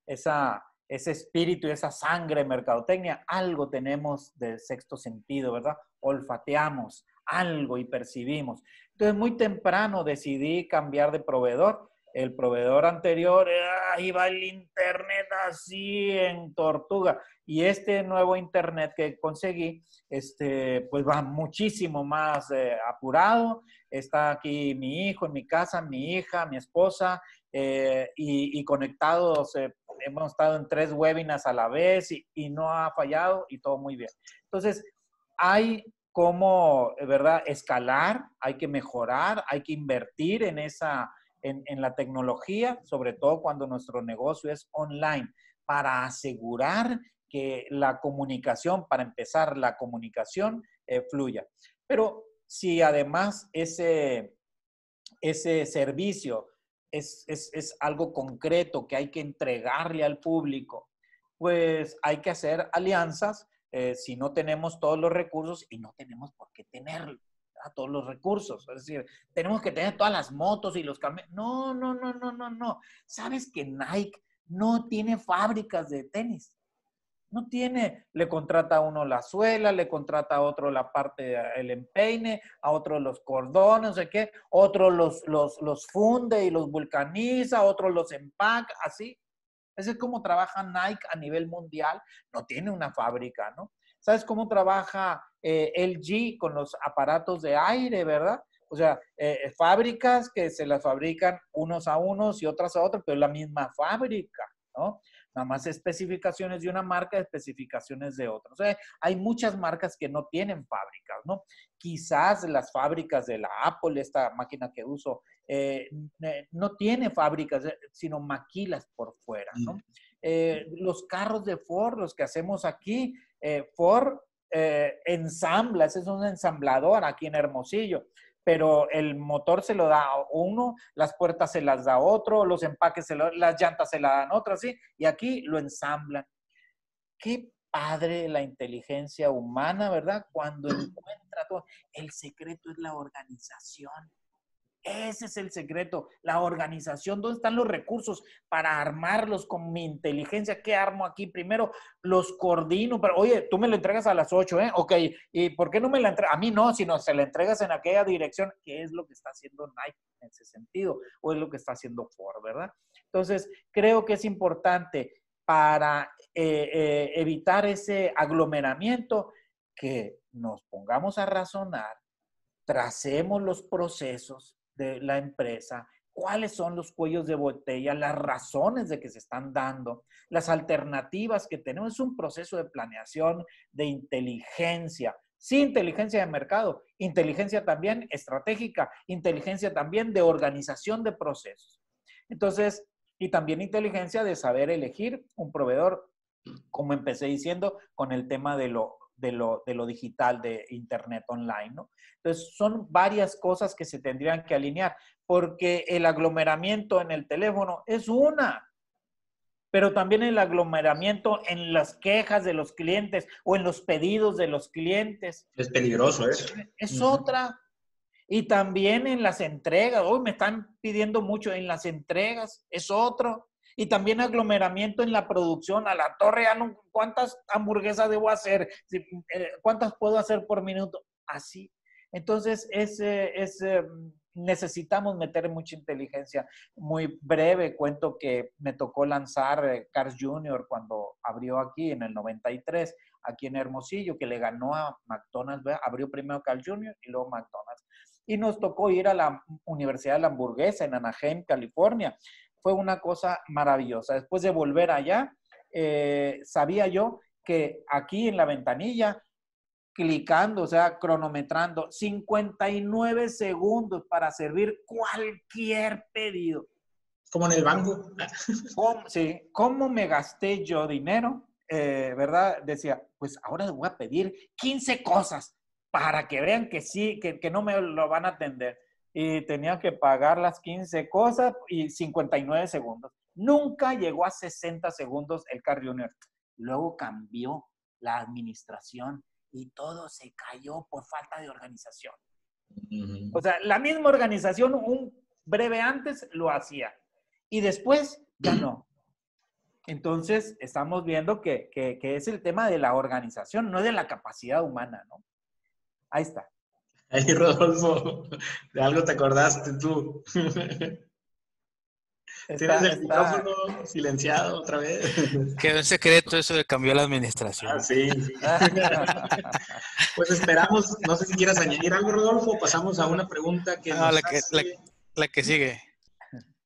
esa, ese espíritu y esa sangre mercadotecnia, algo tenemos de sexto sentido, ¿verdad? Olfateamos algo y percibimos. Entonces, muy temprano decidí cambiar de proveedor. El proveedor anterior, ahí va el internet así en tortuga. Y este nuevo internet que conseguí, este, pues va muchísimo más eh, apurado. Está aquí mi hijo en mi casa, mi hija, mi esposa, eh, y, conectados. Eh, hemos estado en tres webinars a la vez y, y no ha fallado y todo muy bien. Entonces, hay como, ¿verdad?, escalar, hay que mejorar, hay que invertir en esa, en, la tecnología, sobre todo cuando nuestro negocio es online, para asegurar que la comunicación, para empezar la comunicación, eh, fluya. Pero si además ese, ese servicio es, es, es algo concreto que hay que entregarle al público, pues hay que hacer alianzas eh, si no tenemos todos los recursos y no tenemos por qué todos los recursos. Es decir, tenemos que tener todas las motos y los camiones. No, no, no, no, no, no. ¿Sabes que Nike no tiene fábricas de tenis? No tiene, le contrata a uno la suela, le contrata a otro la parte, el empeine, a otro los cordones, no sé qué, otro los, los, los funde y los vulcaniza, otro los empaca, así. Ese es como trabaja Nike a nivel mundial. No tiene una fábrica, ¿no? ¿Sabes cómo trabaja eh, LG con los aparatos de aire, verdad? O sea, eh, fábricas que se las fabrican unos a unos y otras a otros, pero es la misma fábrica, ¿no? Nada más especificaciones de una marca, especificaciones de otra. O sea, hay muchas marcas que no tienen fábricas, ¿no? Quizás las fábricas de la Apple, esta máquina que uso, eh, no tiene fábricas, eh, sino maquilas por fuera, ¿no? Mm. Eh, los carros de Ford, los que hacemos aquí, Ford ensambla, ese es un ensamblador aquí en Hermosillo pero el motor se lo da uno, las puertas se las da otro, los empaques, se las llantas se las dan otro, ¿sí? Y aquí lo ensamblan. Qué padre la inteligencia humana, ¿verdad? Cuando encuentra todo. El secreto es la organización. Ese es el secreto, la organización. ¿Dónde están los recursos para armarlos con mi inteligencia? ¿Qué armo aquí? Primero los coordino, pero oye, tú me lo entregas a las 8, ¿eh? Ok, ¿y por qué no me la entregas? A mí no, sino se la entregas en aquella dirección, ¿Qué es lo que está haciendo Nike en ese sentido, o es lo que está haciendo Ford, ¿verdad? Entonces, creo que es importante para eh, eh, evitar ese aglomeramiento que nos pongamos a razonar, tracemos los procesos, de la empresa, cuáles son los cuellos de botella, las razones de que se están dando, las alternativas que tenemos. Es un proceso de planeación, de inteligencia, sí inteligencia de mercado, inteligencia también estratégica, inteligencia también de organización de procesos. Entonces, y también inteligencia de saber elegir un proveedor, como empecé diciendo, con el tema de lo de lo, de lo digital, de Internet online, ¿no? Entonces, son varias cosas que se tendrían que alinear, porque el aglomeramiento en el teléfono es una, pero también el aglomeramiento en las quejas de los clientes o en los pedidos de los clientes. Es peligroso eso. Es, otra. Y también en las entregas. Hoy me están pidiendo mucho en las entregas. Es otro y también aglomeramiento en la producción. A la torre, ¿cuántas hamburguesas debo hacer? Eh, ¿Cuántas puedo hacer por minuto? Así. Entonces, ese, ese, necesitamos meter mucha inteligencia. Muy breve, cuento que me tocó lanzar eh, Cars Jr. cuando abrió aquí en el 93, aquí en Hermosillo, que le ganó a McDonald's, abrió primero Cars Jr. y luego McDonald's. Y nos tocó ir a la Universidad de la Hamburguesa en Anaheim, California fue una cosa maravillosa. Después de volver allá, eh, sabía yo que aquí en la ventanilla, clicando, o sea, cronometrando, 59 segundos para servir cualquier pedido. Como en el banco. sí, ¿cómo me gasté yo dinero? Eh, ¿Verdad? Decía, pues ahora voy a pedir 15 cosas para que vean que sí, que, que no me lo van a atender y tenía que pagar las 15 cosas y 59 segundos. Nunca llegó a 60 segundos el Car Junior. Luego cambió la administración y todo se cayó por falta de organización. O sea, la misma organización un breve antes lo hacía y después ya no. Entonces, estamos viendo que, que, que es el tema de la organización, no de la capacidad humana, ¿no? Ahí está. Ahí, Rodolfo, de algo te acordaste tú. Tienes el micrófono silenciado otra vez. Quedó en secreto eso de cambió la administración. Ah, sí, sí. pues esperamos, no sé si quieras añadir algo, Rodolfo, pasamos a una pregunta que... No, la, que la, que sigue.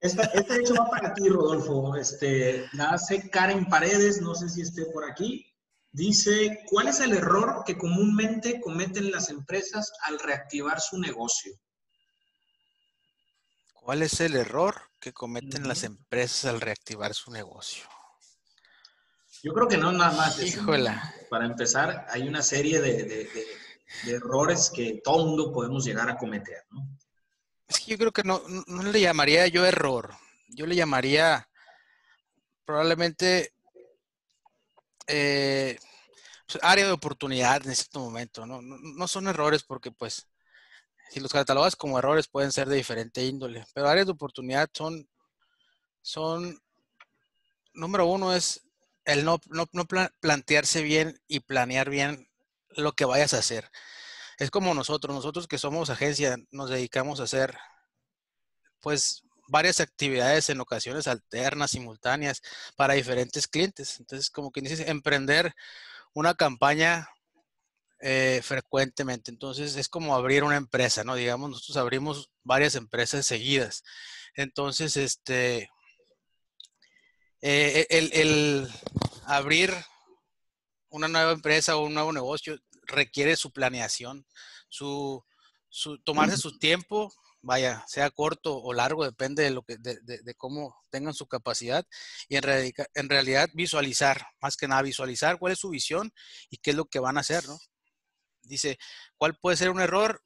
Esta, este hecho va para ti, Rodolfo. Este, la hace Karen Paredes, no sé si esté por aquí. Dice, ¿cuál es el error que comúnmente cometen las empresas al reactivar su negocio? ¿Cuál es el error que cometen las empresas al reactivar su negocio? Yo creo que no nada más. Híjola. Para empezar, hay una serie de, errores que todo mundo podemos llegar a cometer, ¿no? Es que yo creo que no, no le llamaría yo error. Yo le llamaría probablemente eh, pues, área de oportunidad en este momento. ¿no? No, no son errores porque pues si los catalogas como errores pueden ser de diferente índole, pero áreas de oportunidad son, son número uno es el no, no, plantearse bien y planear bien lo que vayas a hacer. Es como nosotros, nosotros que somos agencia, nos dedicamos a hacer pues varias actividades en ocasiones alternas, simultáneas, para diferentes clientes. Entonces, como que dices, emprender una campaña eh, frecuentemente. Entonces es como abrir una empresa, ¿no? Digamos, nosotros abrimos varias empresas seguidas. Entonces, este, eh, el, abrir una nueva empresa o un nuevo negocio requiere su planeación, su, tomarse su tiempo, vaya, sea corto o largo, depende de, lo que, de, cómo tengan su capacidad, y en, en realidad visualizar, más que nada visualizar cuál es su visión y qué es lo que van a hacer, ¿no? Dice, ¿cuál puede ser un error?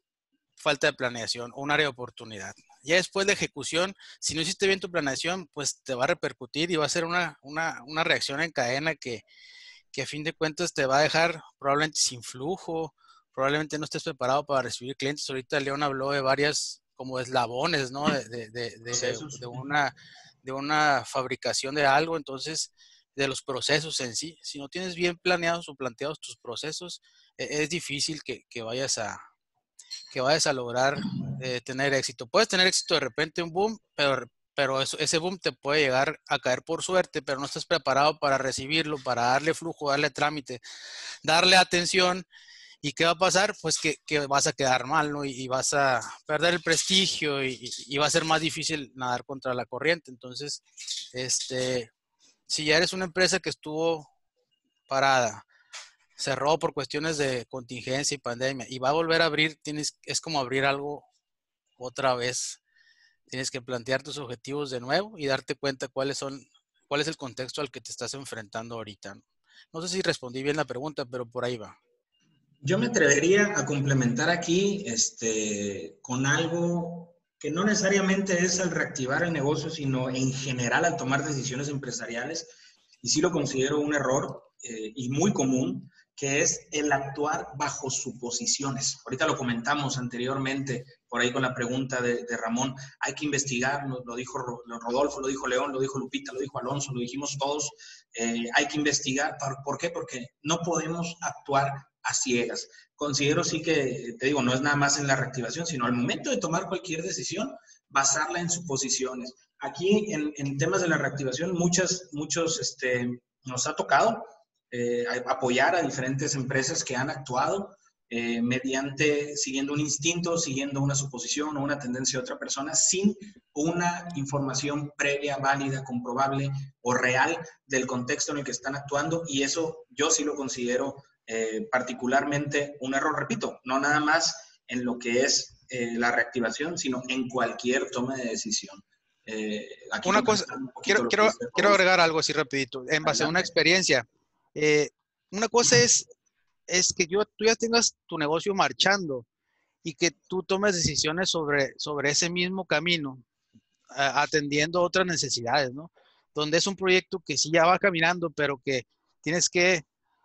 Falta de planeación o un área de oportunidad. Ya después de ejecución, si no hiciste bien tu planeación, pues te va a repercutir y va a ser una, reacción en cadena que, a fin de cuentas te va a dejar probablemente sin flujo, probablemente no estés preparado para recibir clientes. Ahorita León habló de varias como eslabones, ¿no? De, de, una, de una fabricación de algo, entonces, de los procesos en sí. Si no tienes bien planeados o planteados tus procesos, e-, es difícil que, vayas a que vayas a lograr eh, tener éxito. Puedes tener éxito de repente un boom, pero, pero ese boom te puede llegar a caer por suerte, pero no estás preparado para recibirlo, para darle flujo, darle trámite, darle atención. ¿Y qué va a pasar? Pues que, vas a quedar mal, ¿no? Y, vas a perder el prestigio y, va a ser más difícil nadar contra la corriente. Entonces, este, si ya eres una empresa que estuvo parada, cerró por cuestiones de contingencia y pandemia y va a volver a abrir, tienes, es como abrir algo otra vez. Tienes que plantear tus objetivos de nuevo y darte cuenta cuáles son, cuál es el contexto al que te estás enfrentando ahorita. No sé si respondí bien la pregunta, pero por ahí va. Yo me atrevería a complementar aquí este, con algo que no necesariamente es al reactivar el negocio, sino en general al tomar decisiones empresariales. Y sí lo considero un error eh, y muy común, que es el actuar bajo suposiciones. Ahorita lo comentamos anteriormente, por ahí con la pregunta de, Ramón, hay que investigar, lo, dijo Rodolfo, lo dijo León, lo dijo Lupita, lo dijo Alonso, lo dijimos todos, eh, hay que investigar. ¿Por, qué? Porque no podemos actuar a ciegas. Considero sí que, te digo, no es nada más en la reactivación, sino al momento de tomar cualquier decisión, basarla en suposiciones. Aquí en, temas de la reactivación, muchas, muchos este, nos ha tocado eh, apoyar a diferentes empresas que han actuado eh, mediante, siguiendo un instinto, siguiendo una suposición o una tendencia de otra persona, sin una información previa, válida, comprobable o real del contexto en el que están actuando. Y eso yo sí lo considero eh, particularmente un error, repito, no nada más en lo que es la reactivación, sino en cualquier toma de decisión. una cosa, quiero, quiero, quiero agregar algo así rapidito, en base a una experiencia. Eh, una cosa es, es que yo, tú ya tengas tu negocio marchando y que tú tomes decisiones sobre, sobre ese mismo camino, atendiendo otras necesidades, ¿no? Donde es un proyecto que sí ya va caminando, pero que tienes que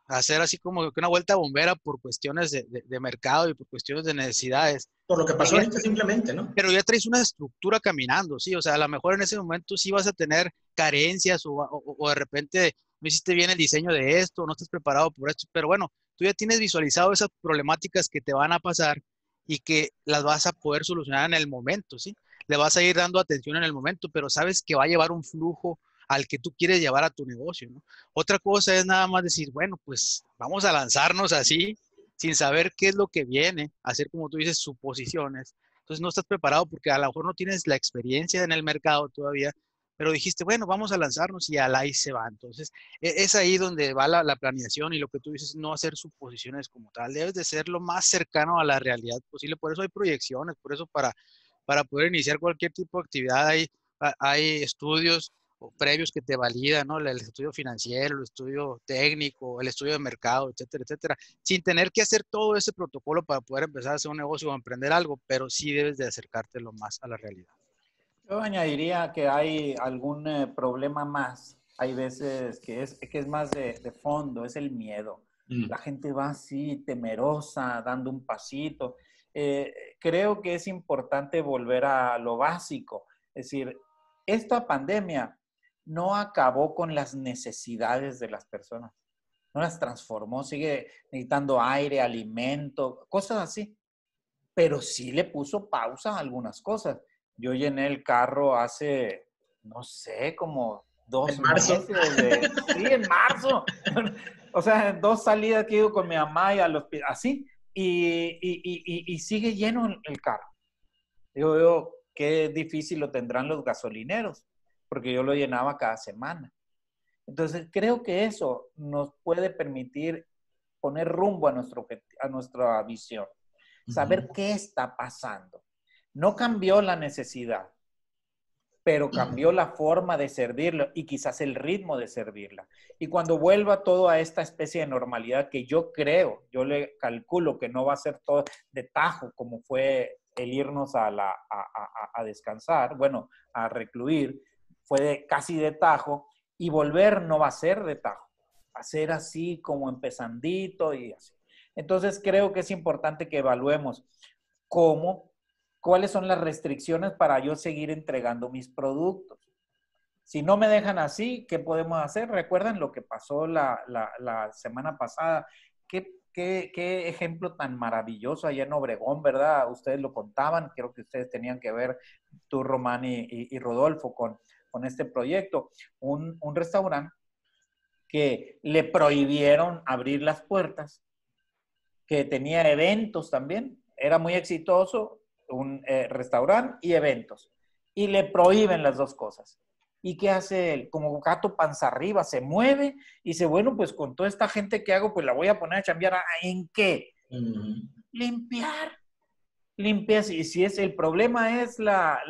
hacer así como que una vuelta bombera por cuestiones de, mercado y por cuestiones de necesidades. Por lo que pasó ahorita simplemente, ¿no? Pero ya traes una estructura caminando, sí, o sea, a lo mejor en ese momento sí vas a tener carencias o, o de repente no hiciste bien el diseño de esto, no estás preparado por esto, pero bueno, tú ya tienes visualizado esas problemáticas que te van a pasar y que las vas a poder solucionar en el momento, ¿sí? le vas a ir dando atención en el momento, pero sabes que va a llevar un flujo al que tú quieres llevar a tu negocio. ¿no? Otra cosa es nada más decir, bueno, pues vamos a lanzarnos así, sin saber qué es lo que viene, hacer como tú dices, suposiciones. Entonces no estás preparado porque a lo mejor no tienes la experiencia en el mercado todavía, pero dijiste, bueno, vamos a lanzarnos y al ahí se va. Entonces, e, es ahí donde va la, planeación y lo que tú dices, no hacer suposiciones como tal, debes de ser lo más cercano a la realidad posible. Por eso hay proyecciones, por eso para, para poder iniciar cualquier tipo de actividad hay, hay estudios previos que te validan, ¿no? El estudio financiero, el estudio técnico, el estudio de mercado, etcétera, etcétera, sin tener que hacer todo ese protocolo para poder empezar a hacer un negocio o emprender algo, pero sí debes de acercarte lo más a la realidad. Yo añadiría que hay algún eh, problema más. Hay veces que es, que es más de, fondo, es el miedo. Mm. La gente va así, temerosa, dando un pasito. Eh, creo que es importante volver a lo básico. Es decir, esta pandemia no acabó con las necesidades de las personas. No las transformó, sigue necesitando aire, alimento, cosas así. Pero sí le puso pausa a algunas cosas. Yo llené el carro hace, no sé, como dos meses. sí, en marzo. o sea, dos salidas que ido con mi mamá y a los así. Y, y, sigue lleno el carro. Digo, yo, qué difícil lo tendrán los gasolineros, porque yo lo llenaba cada semana. Entonces, creo que eso nos puede permitir poner rumbo a, nuestro, a nuestra visión, saber qué está pasando. No cambió la necesidad, pero cambió la forma de servirlo y quizás el ritmo de servirla. Y cuando vuelva todo a esta especie de normalidad que yo creo, yo le calculo que no va a ser todo de tajo como fue el irnos a, la, a, descansar, bueno, a recluir, fue casi de tajo y volver no va a ser de tajo, va a ser así como empezandito y así. Entonces creo que es importante que evaluemos cómo cuáles son las restricciones para yo seguir entregando mis productos. Si no me dejan así, ¿qué podemos hacer? Recuerden lo que pasó la, semana pasada. ¿Qué, ¿Qué, ejemplo tan maravilloso allá en Obregón, ¿verdad? Ustedes lo contaban, creo que ustedes tenían que ver, tú, Román y, Rodolfo, con, con este proyecto. Un, un restaurante que le prohibieron abrir las puertas, que tenía eventos también, era muy exitoso, un eh, restaurante y eventos. Y le prohíben las dos cosas. ¿Y qué hace él? Como gato panza arriba, se mueve y dice, bueno, pues con toda esta gente que hago, pues la voy a poner a chambear. ¿En qué? Limpiar. Limpias. Y si es el problema es la,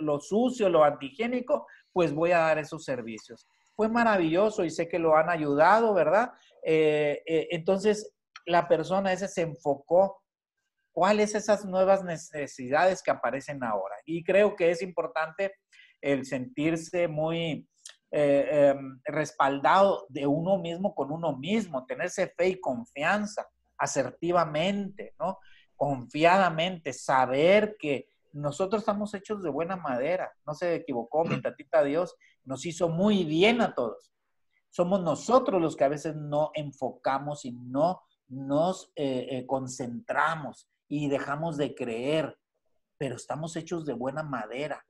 lo, sucio, lo antigénico, pues voy a dar esos servicios. Fue maravilloso y sé que lo han ayudado, ¿verdad? Eh, eh, entonces, la persona ese se enfocó cuáles esas nuevas necesidades que aparecen ahora. Y creo que es importante el sentirse muy eh, em, respaldado de uno mismo con uno mismo, tenerse fe y confianza asertivamente, ¿no? Confiadamente, saber que nosotros estamos hechos de buena madera, no se equivocó mi tatita Dios, nos hizo muy bien a todos. Somos nosotros los que a veces no enfocamos y no nos eh, eh, concentramos y dejamos de creer, pero estamos hechos de buena madera.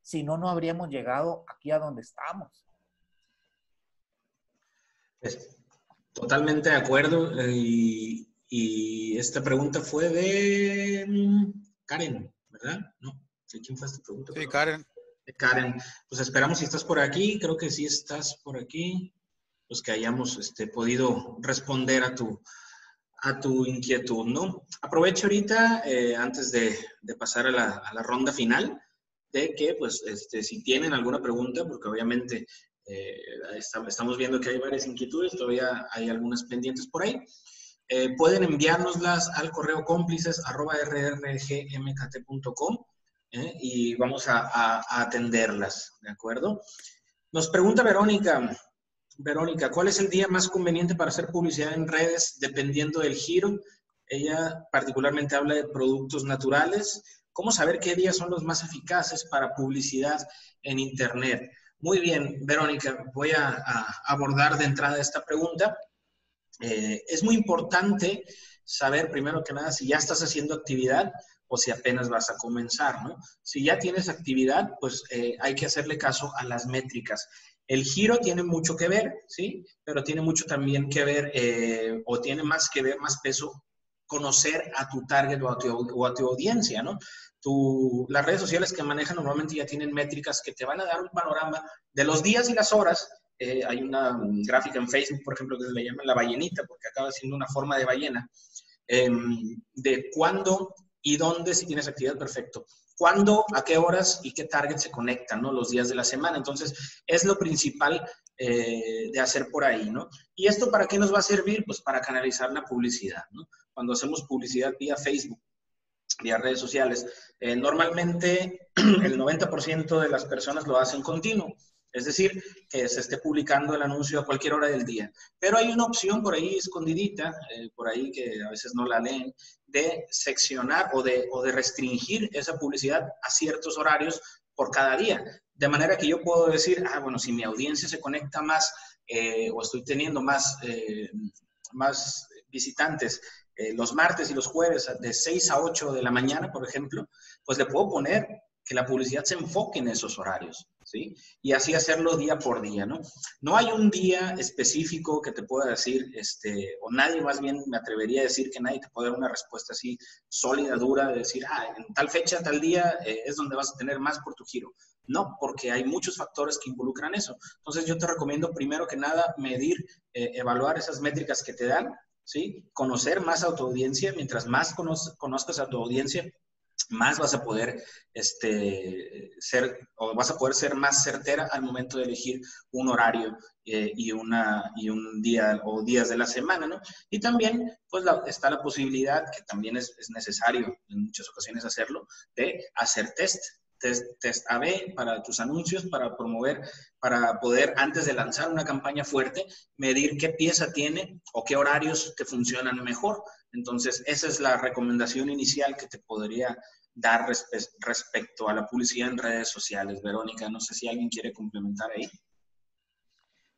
Si no, no habríamos llegado aquí a donde estamos. Pues, totalmente de acuerdo. Eh, y, esta pregunta fue de mm, Karen, ¿verdad? ¿No? ¿Quién fue esta pregunta? Sí, Karen. Karen. Pues esperamos si estás por aquí. Creo que sí estás por aquí. Pues que hayamos este, podido responder a tu, a tu inquietud, ¿no? Aprovecho ahorita, eh, antes de, pasar a la, ronda final, de que, pues, este, si tienen alguna pregunta, porque obviamente eh, estamos viendo que hay varias inquietudes, todavía hay algunas pendientes por ahí, eh, pueden enviárnoslas al correo cómplices rrgmkt.com y vamos a, a atenderlas, ¿de acuerdo? Nos pregunta Verónica, Verónica, ¿cuál es el día más conveniente para hacer publicidad en redes dependiendo del giro? Ella particularmente habla de productos naturales. ¿Cómo saber qué días son los más eficaces para publicidad en Internet? Muy bien, Verónica, voy a, abordar de entrada esta pregunta. Eh, es muy importante saber, primero que nada, si ya estás haciendo actividad o si apenas vas a comenzar, ¿no? Si ya tienes actividad, pues eh, hay que hacerle caso a las métricas. El giro tiene mucho que ver, ¿sí? Pero tiene mucho también que ver, eh, o tiene más que ver, más peso, conocer a tu target o a tu, audiencia, ¿no? las redes sociales que manejan normalmente ya tienen métricas que te van a dar un panorama de los días y las horas. Eh, hay una gráfica en Facebook, por ejemplo, que se le llama la ballenita, porque acaba siendo una forma de ballena, em, de cuándo y dónde si tienes actividad, perfecto cuándo, a qué horas y qué target se conectan, ¿no? Los días de la semana. Entonces, es lo principal eh, de hacer por ahí, ¿no? ¿Y esto para qué nos va a servir? Pues para canalizar la publicidad, ¿no? Cuando hacemos publicidad vía Facebook, vía redes sociales, eh, normalmente el 90% de las personas lo hacen continuo. Es decir, que se esté publicando el anuncio a cualquier hora del día. Pero hay una opción por ahí escondidita, eh, por ahí que a veces no la leen, de seccionar o de, o de restringir esa publicidad a ciertos horarios por cada día. De manera que yo puedo decir, ah, bueno, si mi audiencia se conecta más eh, o estoy teniendo más, eh, más visitantes los martes y los jueves de 6 a 8 de la mañana, por ejemplo, pues le puedo poner que la publicidad se enfoque en esos horarios, Y así hacerlo día por día, ¿no? No hay un día específico que te pueda decir, este, o nadie más bien me atrevería a decir que nadie te puede dar una respuesta así sólida, dura, de decir, ah, en tal fecha, tal día eh, es donde vas a tener más por tu giro. No, porque hay muchos factores que involucran eso. Entonces yo te recomiendo primero que nada medir, eh, evaluar esas métricas que te dan, ¿sí? Conocer más a tu audiencia, mientras más conozcas a tu audiencia, más vas a poder este, ser, o vas a poder ser más certera al momento de elegir un horario eh, y, una, y un día o días de la semana, ¿no? Y también, pues, está la posibilidad, que también es, es, necesario en muchas ocasiones hacerlo, de hacer test, test, test AB para tus anuncios, para promover, para poder, antes de lanzar una campaña fuerte, medir qué pieza tiene o qué horarios te funcionan mejor. Entonces, esa es la recomendación inicial que te podría dar respecto a la publicidad en redes sociales. Verónica, no sé si alguien quiere complementar ahí.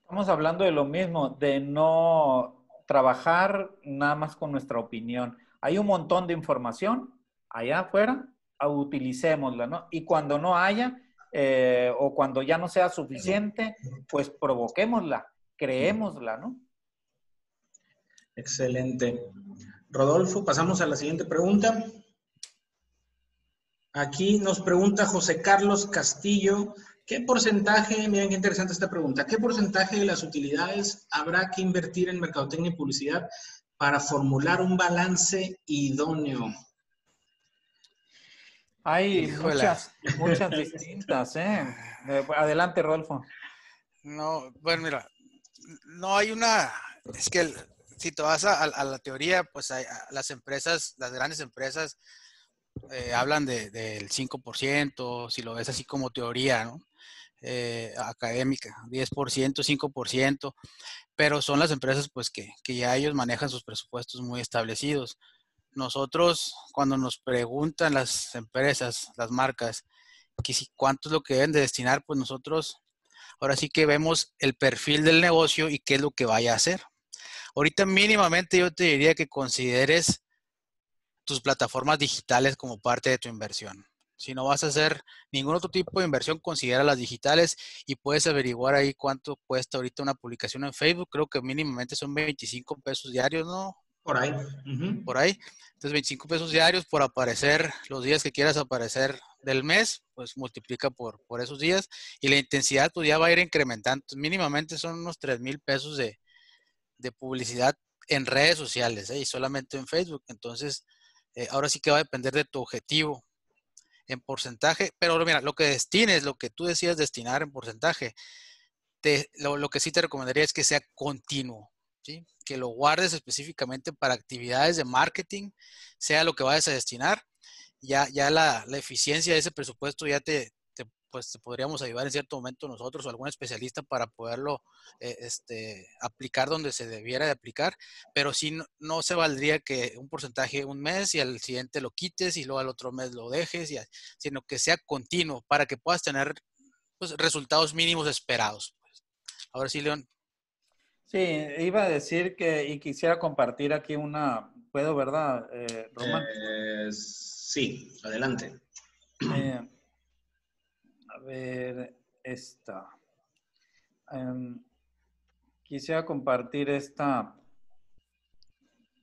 Estamos hablando de lo mismo, de no trabajar nada más con nuestra opinión. Hay un montón de información allá afuera, utilicémosla, ¿no? Y cuando no haya eh, o cuando ya no sea suficiente, pues provoquémosla, creémosla, ¿no? Excelente. Rodolfo, pasamos a la siguiente pregunta. Aquí nos pregunta José Carlos Castillo, ¿qué porcentaje, miren qué interesante esta pregunta, ¿qué porcentaje de las utilidades habrá que invertir en mercadotecnia y publicidad para formular un balance idóneo? Hay muchas, muchas distintas, ¿eh? ¿eh? Adelante, Rodolfo. No, bueno, mira, no hay una, es que si te vas a, la teoría, pues hay, las empresas, las grandes empresas, eh, hablan de, del 5%, si lo ves así como teoría, ¿no? Eh, académica, 10%, 5%, pero son las empresas pues que, que, ya ellos manejan sus presupuestos muy establecidos. Nosotros, cuando nos preguntan las empresas, las marcas, que si cuánto es lo que deben de destinar, pues nosotros ahora sí que vemos el perfil del negocio y qué es lo que vaya a hacer. Ahorita mínimamente yo te diría que consideres tus plataformas digitales como parte de tu inversión. Si no vas a hacer ningún otro tipo de inversión, considera las digitales y puedes averiguar ahí cuánto cuesta ahorita una publicación en Facebook. Creo que mínimamente son 25 pesos diarios, ¿no? Por ahí. Por ahí. Entonces, 25 pesos diarios por aparecer los días que quieras aparecer del mes, pues multiplica por, por esos días y la intensidad pues ya va a ir incrementando. mínimamente son unos 3 mil pesos de, publicidad en redes sociales ¿eh? y solamente en Facebook. Entonces, eh, ahora sí que va a depender de tu objetivo en porcentaje, pero mira, lo que destines, lo que tú decidas destinar en porcentaje, lo, que sí te recomendaría es que sea continuo, ¿sí? que lo guardes específicamente para actividades de marketing, sea lo que vayas a destinar, ya, ya la, la eficiencia de ese presupuesto ya te, pues podríamos ayudar en cierto momento nosotros o algún especialista para poderlo eh, este, aplicar donde se debiera de aplicar, pero sí no, se valdría que un porcentaje un mes y al siguiente lo quites y luego al otro mes lo dejes, y, sino que sea continuo para que puedas tener pues, resultados mínimos esperados. Pues. Ahora sí, León. Sí, iba a decir que, y quisiera compartir aquí una Puedo, ¿verdad, eh, Román? Eh, sí, adelante. Eh, a ver, esta. Em, quisiera compartir esta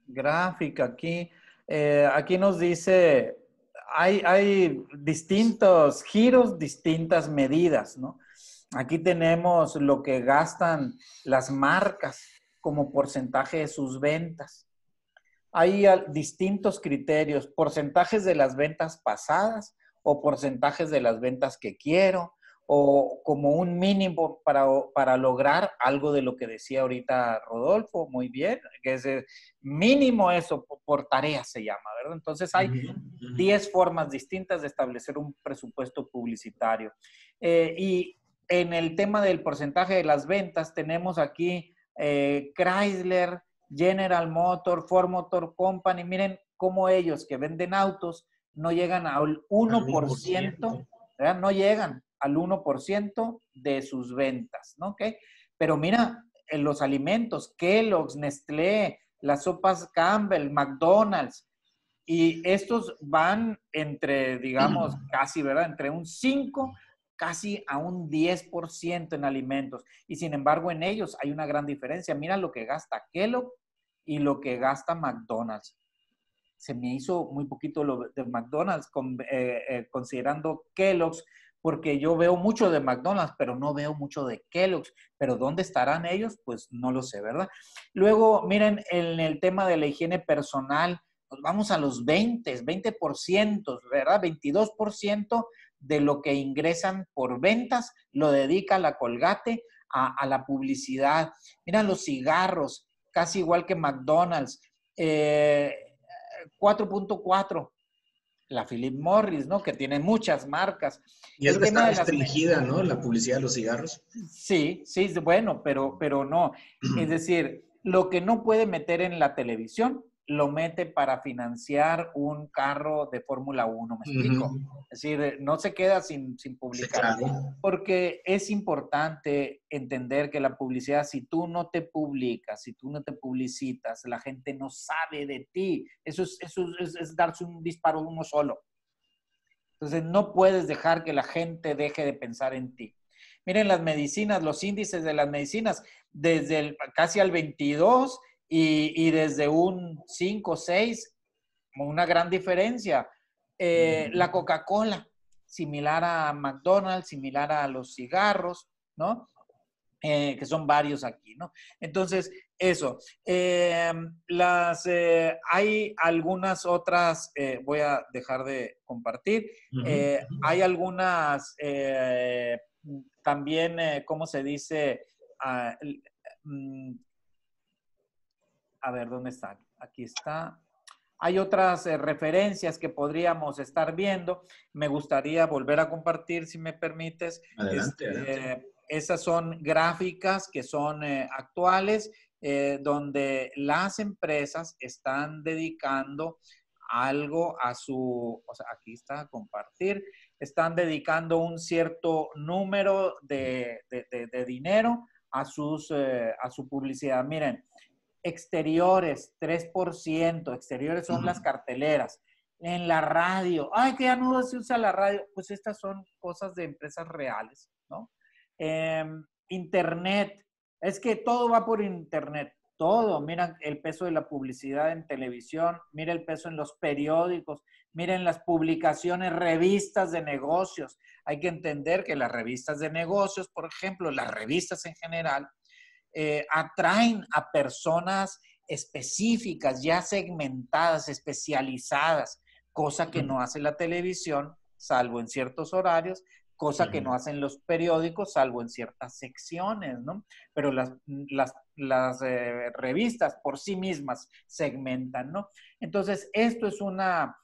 gráfica aquí. aquí nos dice, hay, hay distintos giros, distintas medidas, ¿no? Aquí tenemos lo que gastan las marcas como porcentaje de sus ventas. Hay distintos criterios, porcentajes de las ventas pasadas o porcentajes de las ventas que quiero o como un mínimo para, para lograr algo de lo que decía ahorita Rodolfo, muy bien, que es mínimo eso, por tarea se llama, ¿verdad? Entonces hay 10 formas distintas de establecer un presupuesto publicitario. Eh, y en el tema del porcentaje de las ventas, tenemos aquí eh, Chrysler, General Motor, Ford Motor Company. Miren cómo ellos que venden autos no llegan al 1%, ¿verdad? no llegan al 1% de sus ventas, ¿no? ¿Okay? Pero mira, en los alimentos, Kellogg's, Nestlé, las sopas Campbell, McDonald's, y estos van entre, digamos, casi, ¿verdad? Entre un 5 casi a un 10% en alimentos. Y sin embargo, en ellos hay una gran diferencia. Mira lo que gasta Kellogg y lo que gasta McDonald's. Se me hizo muy poquito lo de McDonald's, eh, eh, considerando Kellogg's, porque yo veo mucho de McDonald's, pero no veo mucho de Kellogg's. Pero ¿dónde estarán ellos? Pues no lo sé, ¿verdad? Luego, miren, en el tema de la higiene personal, nos vamos a los 20, 20%, ¿verdad? 22% de lo que ingresan por ventas lo dedica la Colgate a, la publicidad. Mira los cigarros, casi igual que McDonald's. 4.4. Eh, la Philip Morris, ¿no? Que tiene muchas marcas. Y es que está restringida, ¿no? La publicidad de los cigarros. Sí, sí, bueno, pero, pero no. Es decir, lo que no puede meter en la televisión, lo mete para financiar un carro de Fórmula 1, ¿me explico? Es decir, no se queda sin, sin publicar. Porque es importante entender que la publicidad, si tú no te publicas, si tú no te publicitas, la gente no sabe de ti. Eso es, eso es, darse un disparo uno solo. Entonces, no puedes dejar que la gente deje de pensar en ti. Miren las medicinas, los índices de las medicinas, desde el, casi al 22 y, desde un 5, 6, una gran diferencia. Eh, la Coca-Cola, similar a McDonald's, similar a los cigarros, ¿no? Eh, que son varios aquí, ¿no? Entonces, eso. Eh, las, hay algunas otras, voy a dejar de compartir, hay algunas también, ¿cómo se dice? Ah, mm, a ver, ¿dónde está? Aquí está. Hay otras eh, referencias que podríamos estar viendo. Me gustaría volver a compartir, si me permites. Adelante, este, Esas son gráficas que son eh, actuales, eh, donde las empresas están dedicando algo a su, o sea, aquí está, compartir, están dedicando un cierto número de, de dinero a, sus, a su publicidad. Miren, exteriores, 3%, exteriores son las carteleras. En la radio, ay, que ya no se usa la radio, pues estas son cosas de empresas reales, ¿no? Em, internet, es que todo va por internet, todo. Miren el peso de la publicidad en televisión, mira el peso en los periódicos, miren las publicaciones, revistas de negocios. Hay que entender que las revistas de negocios, por ejemplo, las revistas en general, eh, atraen a personas específicas, ya segmentadas, especializadas, cosa que no hace la televisión, salvo en ciertos horarios, cosa que no hacen los periódicos, salvo en ciertas secciones, ¿no? Pero las, las, eh, revistas por sí mismas segmentan, ¿no? Entonces, esto es una,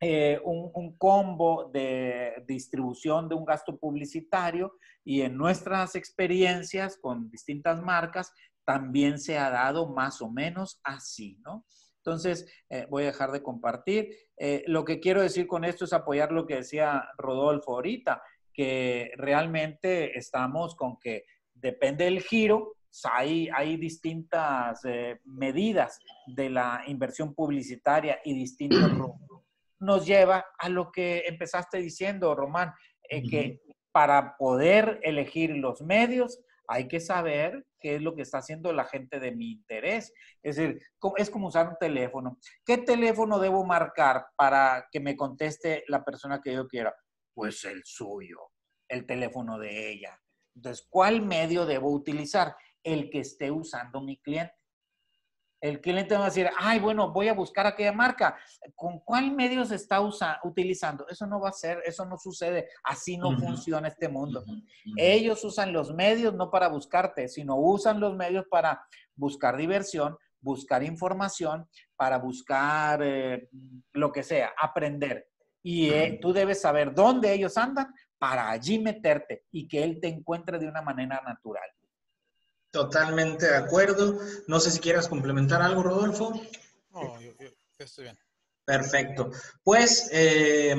eh, un, combo de distribución de un gasto publicitario y en nuestras experiencias con distintas marcas también se ha dado más o menos así, ¿no? Entonces, eh, voy a dejar de compartir. Eh, lo que quiero decir con esto es apoyar lo que decía Rodolfo ahorita, que realmente estamos con que depende del giro, hay, hay distintas eh, medidas de la inversión publicitaria y distintos rubros. Nos lleva a lo que empezaste diciendo, Román, eh, que para poder elegir los medios hay que saber qué es lo que está haciendo la gente de mi interés. Es decir, es como usar un teléfono. ¿Qué teléfono debo marcar para que me conteste la persona que yo quiera? Pues el suyo, el teléfono de ella. Entonces, ¿cuál medio debo utilizar? El que esté usando mi cliente. El cliente va a decir, ay, bueno, voy a buscar aquella marca. ¿Con cuál medio se está utilizando? Eso no va a ser, eso no sucede. Así no funciona este mundo. Ellos usan los medios no para buscarte, sino usan los medios para buscar diversión, buscar información, para buscar eh, lo que sea, aprender. Y eh, tú debes saber dónde ellos andan para allí meterte y que él te encuentre de una manera natural. Totalmente de acuerdo. No sé si quieras complementar algo, Rodolfo. No, yo, estoy bien. Perfecto. Pues eh,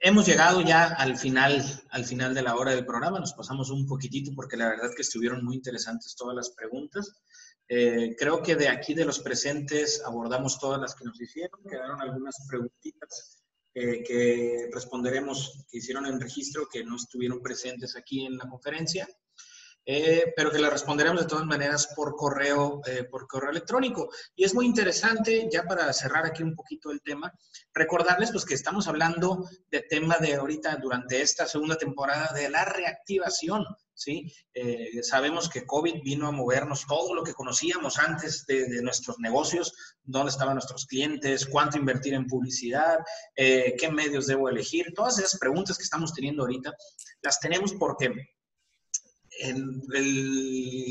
hemos llegado ya al final, al final de la hora del programa. Nos pasamos un poquitito porque la verdad que estuvieron muy interesantes todas las preguntas. Eh, creo que de aquí de los presentes abordamos todas las que nos hicieron. Quedaron algunas preguntitas eh, que responderemos, que hicieron en registro, que no estuvieron presentes aquí en la conferencia. Eh, pero que le responderemos de todas maneras por correo, eh, por correo electrónico. Y es muy interesante, ya para cerrar aquí un poquito el tema, recordarles pues que estamos hablando de tema de ahorita, durante esta segunda temporada, de la reactivación, ¿sí? Eh, sabemos que COVID vino a movernos todo lo que conocíamos antes de, de nuestros negocios, dónde estaban nuestros clientes, cuánto invertir en publicidad, qué medios debo elegir, todas esas preguntas que estamos teniendo ahorita, las tenemos porque en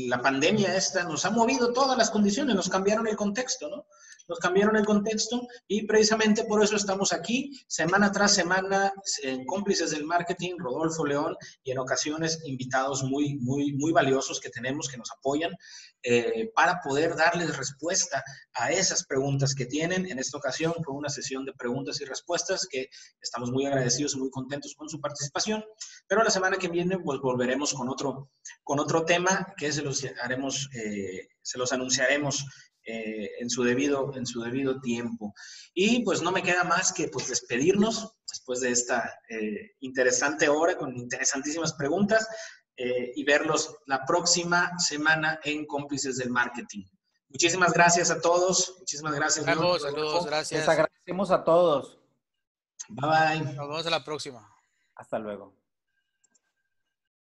la pandemia esta nos ha movido todas las condiciones, nos cambiaron el contexto, ¿no? Nos cambiaron el contexto y precisamente por eso estamos aquí semana tras semana en cómplices del marketing, Rodolfo León y en ocasiones invitados muy, muy, muy valiosos que tenemos que nos apoyan eh, para poder darles respuesta a esas preguntas que tienen. En esta ocasión fue una sesión de preguntas y respuestas que estamos muy agradecidos y muy contentos con su participación. Pero la semana que viene pues volveremos con otro, con otro tema que se los haremos, eh, se los anunciaremos eh, en, su debido, en su debido tiempo. Y pues no me queda más que pues despedirnos después de esta interesante hora con interesantísimas preguntas. Eh, y verlos la próxima semana en Cómplices del Marketing. Muchísimas gracias a todos. Muchísimas gracias. Saludos, saludos, gracias. Les agradecemos a todos. Bye bye. Nos vemos a la próxima. Hasta luego.